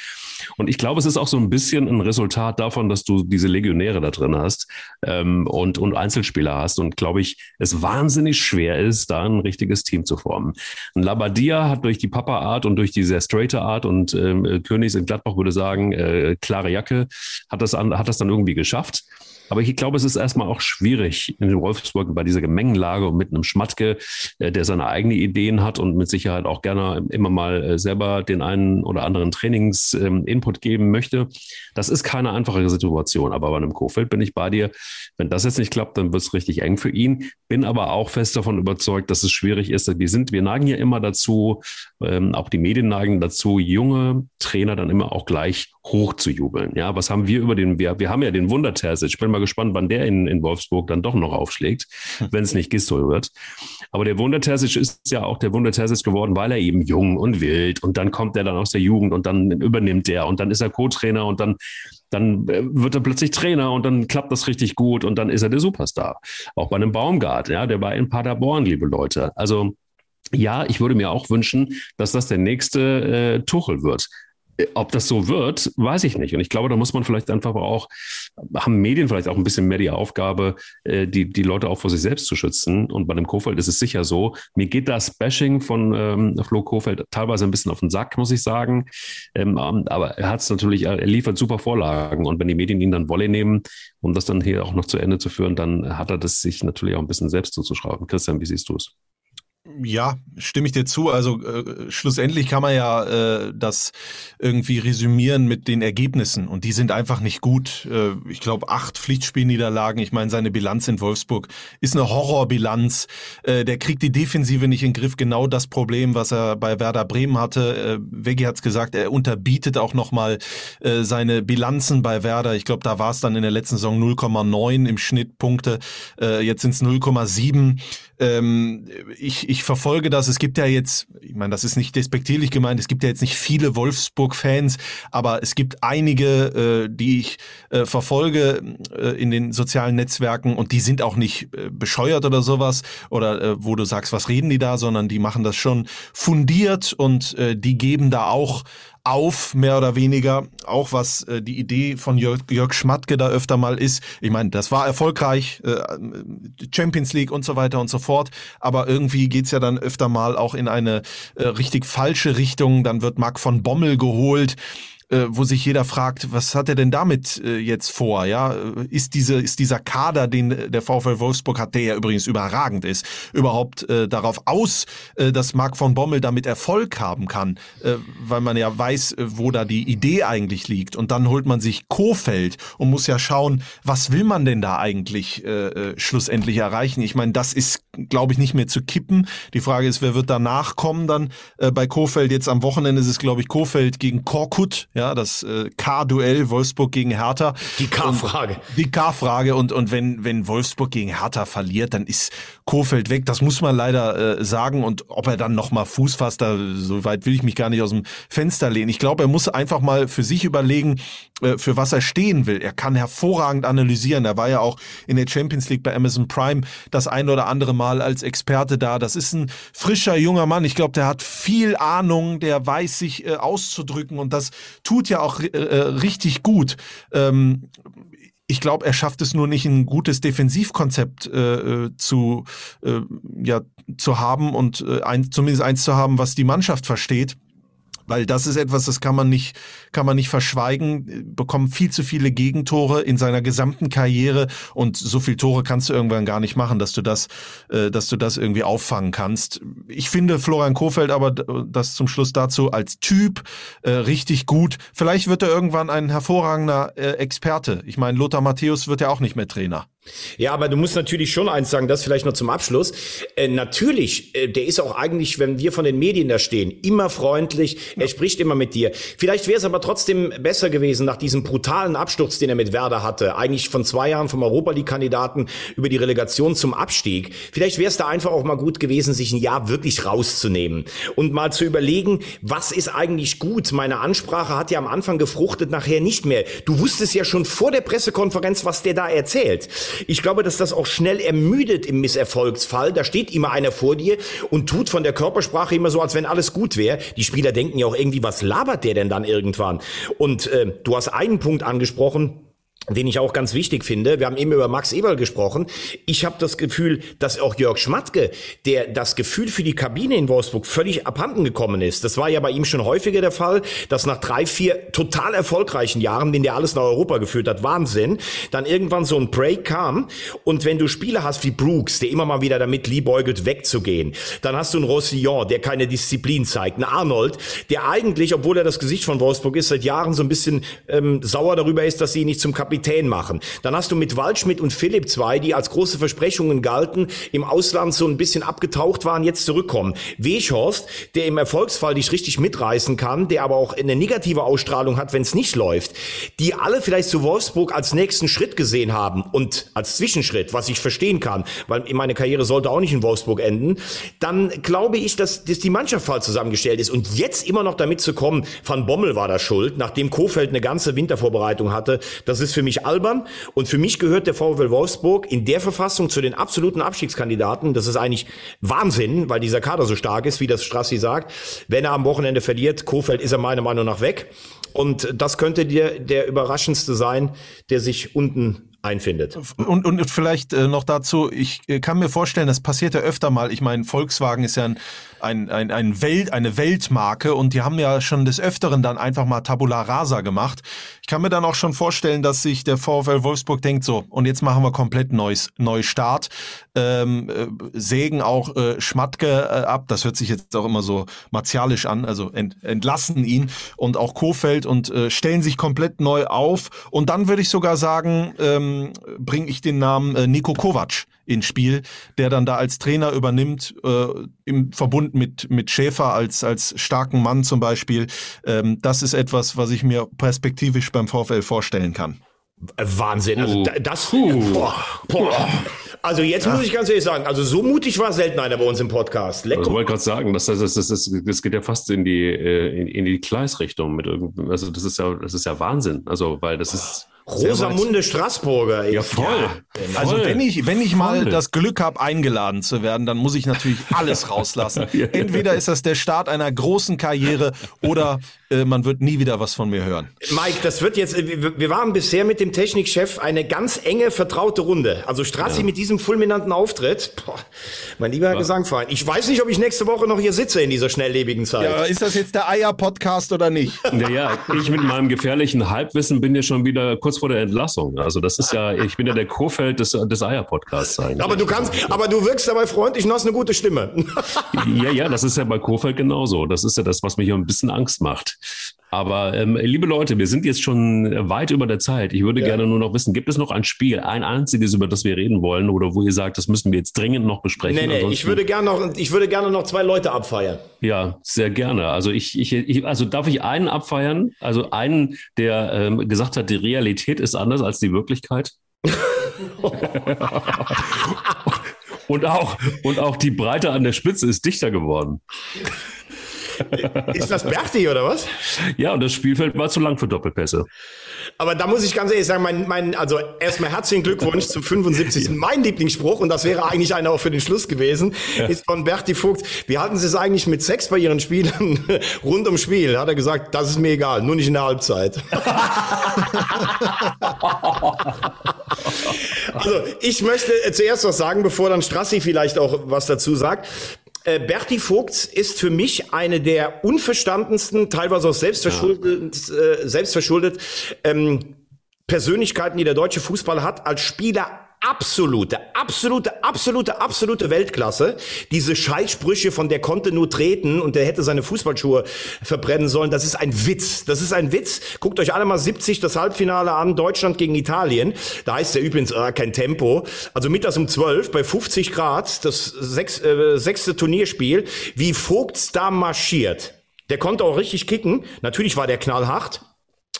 Speaker 1: Und ich glaube, es ist auch so ein bisschen ein Resultat davon, dass du diese Legionäre da drin hast ähm, und, und Einzelspieler hast. Und glaube ich, es wahnsinnig schwer ist, da ein richtiges Team zu formen. Ein Labadia hat durch die Papa-Art und durch die sehr straighte Art und ähm, Königs in Gladbach würde sagen, äh, klare Jacke, hat das, an, hat das dann irgendwie geschafft. Aber ich glaube, es ist erstmal auch schwierig in Wolfsburg bei dieser Gemengenlage und mit einem Schmatke, äh, der seine eigenen Ideen hat und mit Sicherheit auch gerne immer mal äh, selber den einen oder anderen Trainings-Input ähm, geben möchte. Das ist keine einfache Situation. Aber bei einem Kofeld bin ich bei dir. Wenn das jetzt nicht klappt, dann wird es richtig eng für ihn. Bin aber auch fest davon überzeugt, dass es schwierig ist. Wir sind, wir neigen ja immer dazu, ähm, auch die Medien neigen dazu, junge Trainer dann immer auch gleich hoch zu jubeln. Ja, was haben wir über den, wir, wir haben ja den Wunder Ich bin mal gespannt, wann der in, in Wolfsburg dann doch noch aufschlägt, hm. wenn es nicht Gistol wird. Aber der Wunder ist ja auch der Wunder geworden, weil er eben jung und wild und dann kommt er dann aus der Jugend und dann übernimmt er und dann ist er Co-Trainer und dann dann äh, wird er plötzlich Trainer und dann klappt das richtig gut und dann ist er der Superstar. Auch bei einem Baumgart, ja, der war in Paderborn, liebe Leute. Also ja, ich würde mir auch wünschen, dass das der nächste äh, Tuchel wird. Ob das so wird, weiß ich nicht. Und ich glaube, da muss man vielleicht einfach auch, haben Medien vielleicht auch ein bisschen mehr die Aufgabe, äh, die, die Leute auch vor sich selbst zu schützen. Und bei dem Kofeld ist es sicher so. Mir geht das Bashing von ähm, Flo Kofeld teilweise ein bisschen auf den Sack, muss ich sagen. Ähm, aber er hat es natürlich, er liefert super Vorlagen. Und wenn die Medien ihn dann Wolle nehmen, um das dann hier auch noch zu Ende zu führen, dann hat er das sich natürlich auch ein bisschen selbst zuzuschrauben. Christian, wie siehst du es?
Speaker 5: Ja, stimme ich dir zu. Also äh, schlussendlich kann man ja äh, das irgendwie resümieren mit den Ergebnissen und die sind einfach nicht gut. Äh, ich glaube, acht Pflichtspielniederlagen. Ich meine, seine Bilanz in Wolfsburg ist eine Horrorbilanz. Äh, der kriegt die Defensive nicht in den Griff. Genau das Problem, was er bei Werder Bremen hatte. Äh, Veggi hat's gesagt, er unterbietet auch nochmal äh, seine Bilanzen bei Werder. Ich glaube, da war es dann in der letzten Saison 0,9 im Schnitt Punkte. Äh, jetzt sind es 0,7. Ähm, ich, ich verfolge das. Es gibt ja jetzt, ich meine, das ist nicht despektierlich gemeint, es gibt ja jetzt nicht viele Wolfsburg-Fans, aber es gibt einige, äh, die ich äh, verfolge äh, in den sozialen Netzwerken und die sind auch nicht äh, bescheuert oder sowas oder äh, wo du sagst, was reden die da, sondern die machen das schon fundiert und äh, die geben da auch auf, mehr oder weniger, auch was äh, die Idee von Jörg, Jörg Schmatke da öfter mal ist. Ich meine, das war erfolgreich, äh, Champions League und so weiter und so fort, aber irgendwie geht's ja dann öfter mal auch in eine äh, richtig falsche Richtung. Dann wird Marc von Bommel geholt äh, wo sich jeder fragt, was hat er denn damit äh, jetzt vor? Ja, ist diese ist dieser Kader, den der VfL Wolfsburg hat, der ja übrigens überragend ist, überhaupt äh, darauf aus, äh, dass Marc von Bommel damit Erfolg haben kann, äh, weil man ja weiß, äh, wo da die Idee eigentlich liegt. Und dann holt man sich Kofeld und muss ja schauen, was will man denn da eigentlich äh, äh schlussendlich erreichen? Ich meine, das ist, glaube ich, nicht mehr zu kippen. Die Frage ist, wer wird danach kommen dann äh, bei Kofeld? Jetzt am Wochenende ist es, glaube ich, Kofeld gegen Korkut ja, das äh, K-Duell Wolfsburg gegen Hertha.
Speaker 2: Die K-Frage.
Speaker 5: Die K-Frage und und wenn wenn Wolfsburg gegen Hertha verliert, dann ist Kofeld weg. Das muss man leider äh, sagen und ob er dann noch mal Fuß fasst, da so weit will ich mich gar nicht aus dem Fenster lehnen. Ich glaube, er muss einfach mal für sich überlegen, äh, für was er stehen will. Er kann hervorragend analysieren. Er war ja auch in der Champions League bei Amazon Prime das ein oder andere Mal als Experte da. Das ist ein frischer junger Mann. Ich glaube, der hat viel Ahnung, der weiß sich äh, auszudrücken und das tut ja auch äh, äh, richtig gut. Ähm, ich glaube, er schafft es nur nicht, ein gutes Defensivkonzept äh, äh, zu, äh, ja, zu haben und äh, ein, zumindest eins zu haben, was die Mannschaft versteht weil das ist etwas, das kann man nicht, kann man nicht verschweigen, bekommt viel zu viele Gegentore in seiner gesamten Karriere und so viel Tore kannst du irgendwann gar nicht machen, dass du das, äh, dass du das irgendwie auffangen kannst. Ich finde Florian Kofeld aber das zum Schluss dazu als Typ äh, richtig gut. Vielleicht wird er irgendwann ein hervorragender äh, Experte. Ich meine, Lothar Matthäus wird ja auch nicht mehr Trainer.
Speaker 2: Ja, aber du musst natürlich schon eins sagen, das vielleicht noch zum Abschluss. Äh, natürlich, äh, der ist auch eigentlich, wenn wir von den Medien da stehen, immer freundlich, ja. er spricht immer mit dir. Vielleicht wäre es aber trotzdem besser gewesen, nach diesem brutalen Absturz, den er mit Werder hatte, eigentlich von zwei Jahren vom Europa League-Kandidaten über die Relegation zum Abstieg. Vielleicht wäre es da einfach auch mal gut gewesen, sich ein Jahr wirklich rauszunehmen und mal zu überlegen, was ist eigentlich gut. Meine Ansprache hat ja am Anfang gefruchtet, nachher nicht mehr. Du wusstest ja schon vor der Pressekonferenz, was der da erzählt. Ich glaube, dass das auch schnell ermüdet im Misserfolgsfall. Da steht immer einer vor dir und tut von der Körpersprache immer so, als wenn alles gut wäre. Die Spieler denken ja auch irgendwie, was labert der denn dann irgendwann? Und äh, du hast einen Punkt angesprochen, den ich auch ganz wichtig finde. Wir haben eben über Max Eberl gesprochen. Ich habe das Gefühl, dass auch Jörg Schmatke, der das Gefühl für die Kabine in Wolfsburg völlig abhanden gekommen ist. Das war ja bei ihm schon häufiger der Fall, dass nach drei, vier total erfolgreichen Jahren, den der alles nach Europa geführt hat, Wahnsinn, dann irgendwann so ein Break kam. Und wenn du Spieler hast wie Brooks, der immer mal wieder damit liebäugelt, wegzugehen, dann hast du einen Rossillon, der keine Disziplin zeigt, einen Arnold, der eigentlich, obwohl er das Gesicht von Wolfsburg ist, seit Jahren so ein bisschen ähm, sauer darüber ist, dass sie ihn nicht zum Kapitän Kapitän machen. Dann hast du mit Waldschmidt und Philipp zwei, die als große Versprechungen galten, im Ausland so ein bisschen abgetaucht waren, jetzt zurückkommen. Weghorst, der im Erfolgsfall dich richtig mitreißen kann, der aber auch eine negative Ausstrahlung hat, wenn es nicht läuft, die alle vielleicht zu Wolfsburg als nächsten Schritt gesehen haben und als Zwischenschritt, was ich verstehen kann, weil meine Karriere sollte auch nicht in Wolfsburg enden, dann glaube ich, dass, dass die Mannschaft falsch zusammengestellt ist. Und jetzt immer noch damit zu kommen, Van Bommel war da schuld, nachdem Kofeld eine ganze Wintervorbereitung hatte, das ist für mich albern. Und für mich gehört der VfL Wolfsburg in der Verfassung zu den absoluten Abstiegskandidaten. Das ist eigentlich Wahnsinn, weil dieser Kader so stark ist, wie das Strassi sagt. Wenn er am Wochenende verliert, Kofeld ist er meiner Meinung nach weg. Und das könnte dir der überraschendste sein, der sich unten einfindet.
Speaker 5: Und, und vielleicht äh, noch dazu, ich äh, kann mir vorstellen, das passiert ja öfter mal. Ich meine, Volkswagen ist ja ein, ein, ein Welt, eine Weltmarke und die haben ja schon des Öfteren dann einfach mal Tabula Rasa gemacht. Ich kann mir dann auch schon vorstellen, dass sich der VfL Wolfsburg denkt, so, und jetzt machen wir komplett neues Neustart. Ähm, äh, sägen auch äh, Schmatke äh, ab, das hört sich jetzt auch immer so martialisch an, also ent, entlassen ihn und auch Kofeld und äh, stellen sich komplett neu auf. Und dann würde ich sogar sagen, ähm, bringe ich den Namen äh, Nico Kovac ins Spiel, der dann da als Trainer übernimmt, äh, im Verbund mit, mit Schäfer als, als starken Mann zum Beispiel. Ähm, das ist etwas, was ich mir perspektivisch beim VfL vorstellen kann.
Speaker 2: Wahnsinn. Also da- das. Boah, boah. Also jetzt muss ich ganz ehrlich sagen, also so mutig war selten einer bei uns im Podcast.
Speaker 1: Also, ich
Speaker 2: Lecker.
Speaker 1: wollte gerade sagen, das, das, das, das, das geht ja fast in die, äh, in, in die Kleis-Richtung mit irgend- Also das ist ja, das ist ja Wahnsinn. Also, weil das ist.
Speaker 2: Rosamunde Straßburger.
Speaker 1: Ja, voll.
Speaker 5: Also
Speaker 1: Voll.
Speaker 5: wenn ich, wenn ich mal
Speaker 1: Voll.
Speaker 5: das Glück habe, eingeladen zu werden, dann muss ich natürlich alles (laughs) rauslassen.
Speaker 1: Ja, ja.
Speaker 5: Entweder ist das der Start einer großen Karriere oder äh, man wird nie wieder was von mir hören.
Speaker 2: Mike, das wird jetzt, wir wir waren bisher mit dem Technikchef eine ganz enge, vertraute Runde. Also Strassi mit diesem fulminanten Auftritt, boah, mein lieber Herr Gesangverein. Ich weiß nicht, ob ich nächste Woche noch hier sitze in dieser schnelllebigen Zeit.
Speaker 5: Ja, ist das jetzt der Eier-Podcast oder nicht?
Speaker 1: Naja, ich mit meinem gefährlichen Halbwissen bin ja schon wieder kurz vor der Entlassung. Also das ist ja, ich bin ja der Kofeld des, des Eier-Podcasts eigentlich.
Speaker 2: Aber du kannst, aber du wirkst dabei freundlich und hast eine gute Stimme.
Speaker 1: Ja, ja, das ist ja bei Kofeld genauso. Das ist ja das, was mir hier ein bisschen Angst macht. Aber ähm, liebe Leute, wir sind jetzt schon weit über der Zeit. Ich würde gerne nur noch wissen, gibt es noch ein Spiel, ein einziges, über das wir reden wollen oder wo ihr sagt, das müssen wir jetzt dringend noch besprechen?
Speaker 2: Nee, nee, ich würde gerne noch, ich würde gerne noch zwei Leute abfeiern.
Speaker 1: Ja, sehr gerne. Also ich, ich, ich also darf ich einen abfeiern? Also einen, der ähm, gesagt hat, die Realität ist anders als die Wirklichkeit. (laughs) und auch und auch die Breite an der Spitze ist dichter geworden.
Speaker 2: Ist das Berti oder was?
Speaker 1: Ja, und das Spielfeld war zu lang für Doppelpässe.
Speaker 2: Aber da muss ich ganz ehrlich sagen, mein, mein, also erstmal herzlichen Glückwunsch zum 75. Mein Lieblingsspruch, und das wäre eigentlich einer auch für den Schluss gewesen, ist von Berti Vogt. Wie halten Sie es eigentlich mit Sex bei Ihren Spielern (laughs) rund ums Spiel? Da hat er gesagt, das ist mir egal, nur nicht in der Halbzeit. (laughs) also ich möchte äh, zuerst was sagen, bevor dann Strassi vielleicht auch was dazu sagt. Äh, Berti Vogt ist für mich eine der unverstandensten, teilweise auch selbstverschuldet, äh, selbstverschuldet ähm, Persönlichkeiten, die der deutsche Fußball hat, als Spieler absolute, absolute, absolute, absolute Weltklasse. Diese Scheißsprüche von der konnte nur treten und der hätte seine Fußballschuhe verbrennen sollen. Das ist ein Witz. Das ist ein Witz. Guckt euch alle mal 70 das Halbfinale an, Deutschland gegen Italien. Da heißt der übrigens äh, kein Tempo. Also mittags um 12 bei 50 Grad, das sechs, äh, sechste Turnierspiel, wie Vogts da marschiert. Der konnte auch richtig kicken. Natürlich war der knallhart.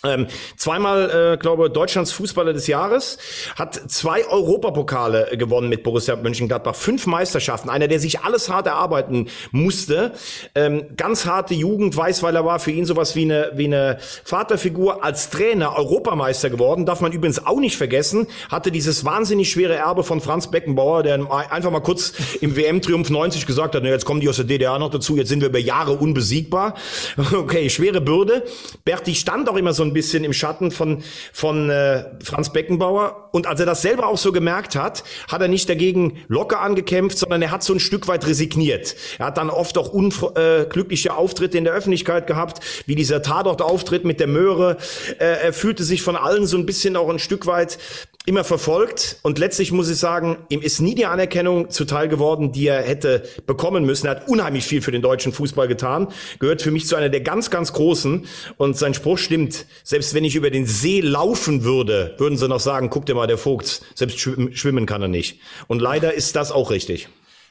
Speaker 2: Ähm, zweimal, äh, glaube Deutschlands Fußballer des Jahres, hat zwei Europapokale äh, gewonnen mit Borussia Mönchengladbach, fünf Meisterschaften, einer, der sich alles hart erarbeiten musste, ähm, ganz harte Jugend, Weißweiler war für ihn sowas wie eine, wie eine Vaterfigur, als Trainer Europameister geworden, darf man übrigens auch nicht vergessen, hatte dieses wahnsinnig schwere Erbe von Franz Beckenbauer, der einfach mal kurz im WM-Triumph 90 gesagt hat, na, jetzt kommen die aus der DDR noch dazu, jetzt sind wir über Jahre unbesiegbar. (laughs) Okay, schwere Bürde. Berti stand auch immer so ein bisschen im Schatten von, von äh, Franz Beckenbauer. Und als er das selber auch so gemerkt hat, hat er nicht dagegen locker angekämpft, sondern er hat so ein Stück weit resigniert. Er hat dann oft auch unglückliche Auftritte in der Öffentlichkeit gehabt, wie dieser Tatort-Auftritt mit der Möhre. Äh, er fühlte sich von allen so ein bisschen auch ein Stück weit immer verfolgt und letztlich muss ich sagen, ihm ist nie die Anerkennung zuteil geworden, die er hätte bekommen müssen. Er hat unheimlich viel für den deutschen Fußball getan, gehört für mich zu einer der ganz, ganz großen und sein Spruch stimmt. Selbst wenn ich über den See laufen würde, würden sie noch sagen, guck dir mal, der Vogt, selbst schwimmen, kann er nicht. Und leider ist das auch richtig.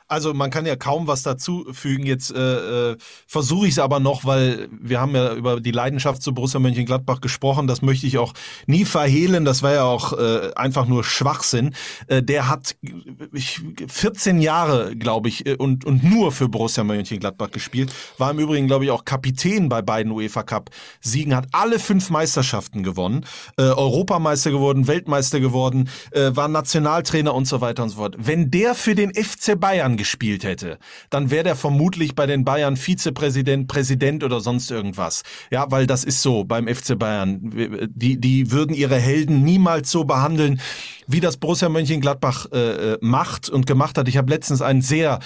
Speaker 5: Also man kann ja kaum was dazu fügen. Jetzt äh, äh, versuche ich es aber noch, weil wir haben ja über die Leidenschaft zu Borussia Mönchengladbach gesprochen. Das möchte ich auch nie verhehlen. Das wäre ja auch äh, einfach nur Schwachsinn. Äh, der hat ich, 14 Jahre, glaube ich, äh, und, und nur für Borussia Mönchengladbach gespielt. War im Übrigen, glaube ich, auch Kapitän bei beiden UEFA Cup Siegen. Hat alle fünf Meisterschaften gewonnen. Äh, Europameister geworden, Weltmeister geworden, äh, war Nationaltrainer und so weiter und so fort. Wenn der für den FC Bayern gespielt hätte, dann wäre der vermutlich bei den Bayern Vizepräsident, Präsident oder sonst irgendwas. Ja, weil das ist so beim FC Bayern. Die, die würden ihre Helden niemals so behandeln, wie das Borussia Mönchengladbach äh, äh macht und gemacht hat. Ich habe letztens einen sehr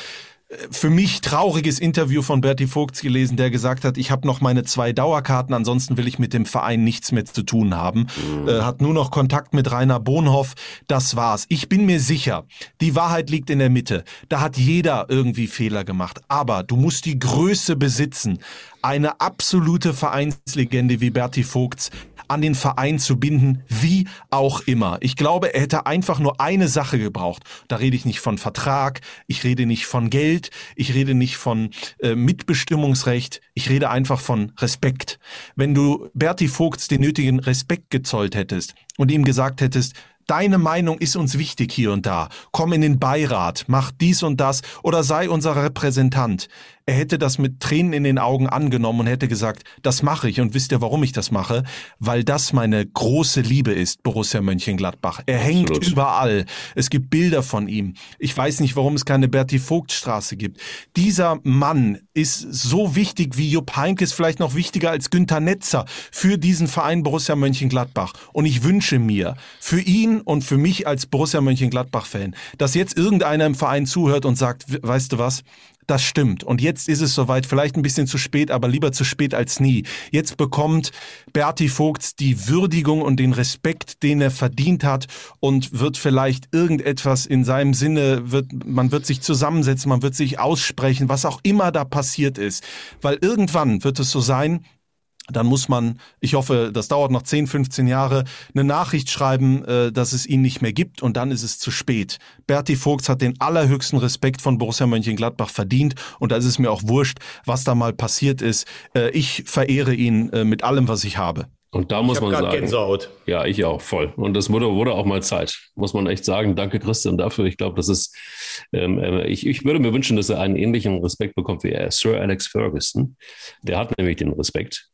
Speaker 5: für mich trauriges Interview von Berti Vogts gelesen, der gesagt hat, ich habe noch meine zwei Dauerkarten, ansonsten will ich mit dem Verein nichts mehr zu tun haben. Mhm. Äh, hat nur noch Kontakt mit Rainer Bonhoff. Das war's. Ich bin mir sicher, die Wahrheit liegt in der Mitte. Da hat jeder irgendwie Fehler gemacht. Aber du musst die Größe besitzen, eine absolute Vereinslegende wie Berti Vogts an den Verein zu binden, wie auch immer. Ich glaube, er hätte einfach nur eine Sache gebraucht. Da rede ich nicht von Vertrag, ich rede nicht von Geld, ich rede nicht von äh, Mitbestimmungsrecht, ich rede einfach von Respekt. Wenn du Berti Vogts den nötigen Respekt gezollt hättest und ihm gesagt hättest, Deine Meinung ist uns wichtig hier und da. Komm in den Beirat, mach dies und das oder sei unser Repräsentant. Er hätte das mit Tränen in den Augen angenommen und hätte gesagt, das mache ich und wisst ihr, warum ich das mache? Weil das meine große Liebe ist, Borussia Mönchengladbach. Er Absolut. hängt überall. Es gibt Bilder von ihm. Ich weiß nicht, warum es keine Berti Vogt Straße gibt. Dieser Mann ist so wichtig wie Jupp Heynckes, vielleicht noch wichtiger als Günter Netzer für diesen Verein Borussia Mönchengladbach. Und ich wünsche mir für ihn und für mich als Borussia Mönchengladbach-Fan, dass jetzt irgendeiner im Verein zuhört und sagt, weißt du was, das stimmt. Und jetzt ist es soweit, vielleicht ein bisschen zu spät, aber lieber zu spät als nie. Jetzt bekommt Berti Vogts die Würdigung und den Respekt, den er verdient hat und wird vielleicht irgendetwas in seinem Sinne, wird, man wird sich zusammensetzen, man wird sich aussprechen, was auch immer da passiert ist. Weil irgendwann wird es so sein, dann muss man, ich hoffe, das dauert noch 10, 15 Jahre, eine Nachricht schreiben, äh, dass es ihn nicht mehr gibt und dann ist es zu spät. Berti Vogts hat den allerhöchsten Respekt von Borussia Mönchengladbach verdient und da ist es mir auch wurscht, was da mal passiert ist. Äh, ich verehre ihn äh, mit allem, was ich habe.
Speaker 1: Und da muss man sagen, Gänsehaut. ja, ich auch voll. Und das wurde, wurde auch mal Zeit, muss man echt sagen. Danke Christian dafür. Ich glaube, das ist, ähm, ich, ich würde mir wünschen, dass er einen ähnlichen Respekt bekommt wie er, Sir Alex Ferguson. Der hat nämlich den Respekt.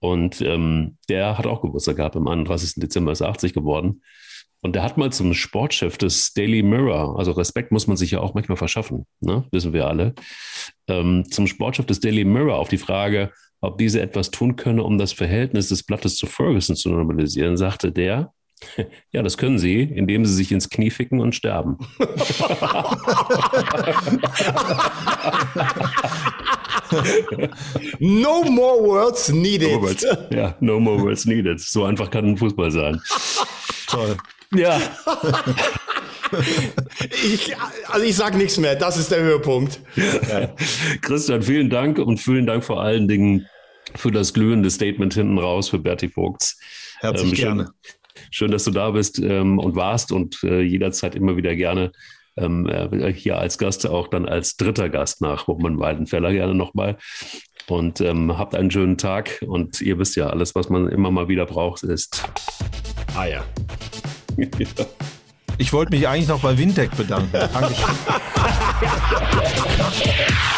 Speaker 1: Und ähm, der hat auch Geburtstag gehabt. Am 31. Dezember ist er 80 geworden. Und der hat mal zum Sportchef des Daily Mirror, also Respekt muss man sich ja auch manchmal verschaffen, ne? wissen wir alle, ähm, zum Sportchef des Daily Mirror auf die Frage, ob diese etwas tun könne, um das Verhältnis des Blattes zu Ferguson zu normalisieren, sagte der, (laughs) ja, das können sie, indem sie sich ins Knie ficken und sterben. (laughs) (laughs) (laughs)
Speaker 2: no more words needed. No words.
Speaker 1: Ja, no more words needed. So einfach kann ein Fußball sein. (laughs)
Speaker 2: Toll. Ja. (laughs) Ich, also ich sage nichts mehr. Das ist der Höhepunkt.
Speaker 1: Ja. Christian, vielen Dank und vielen Dank vor allen Dingen für das glühende Statement hinten raus für Berti Vogts.
Speaker 2: Herzlich ähm, schön, gerne.
Speaker 1: Schön, dass du da bist ähm, und warst und äh, jederzeit immer wieder gerne ähm, äh, hier als Gast, auch dann als dritter Gast nach Hochmann Weidenfeller gerne nochmal. Und ähm, habt einen schönen Tag und ihr wisst ja, alles, was man immer mal wieder braucht, ist
Speaker 2: Eier.
Speaker 5: ja. Ich wollte mich eigentlich noch bei Windec bedanken. Dankeschön. (laughs)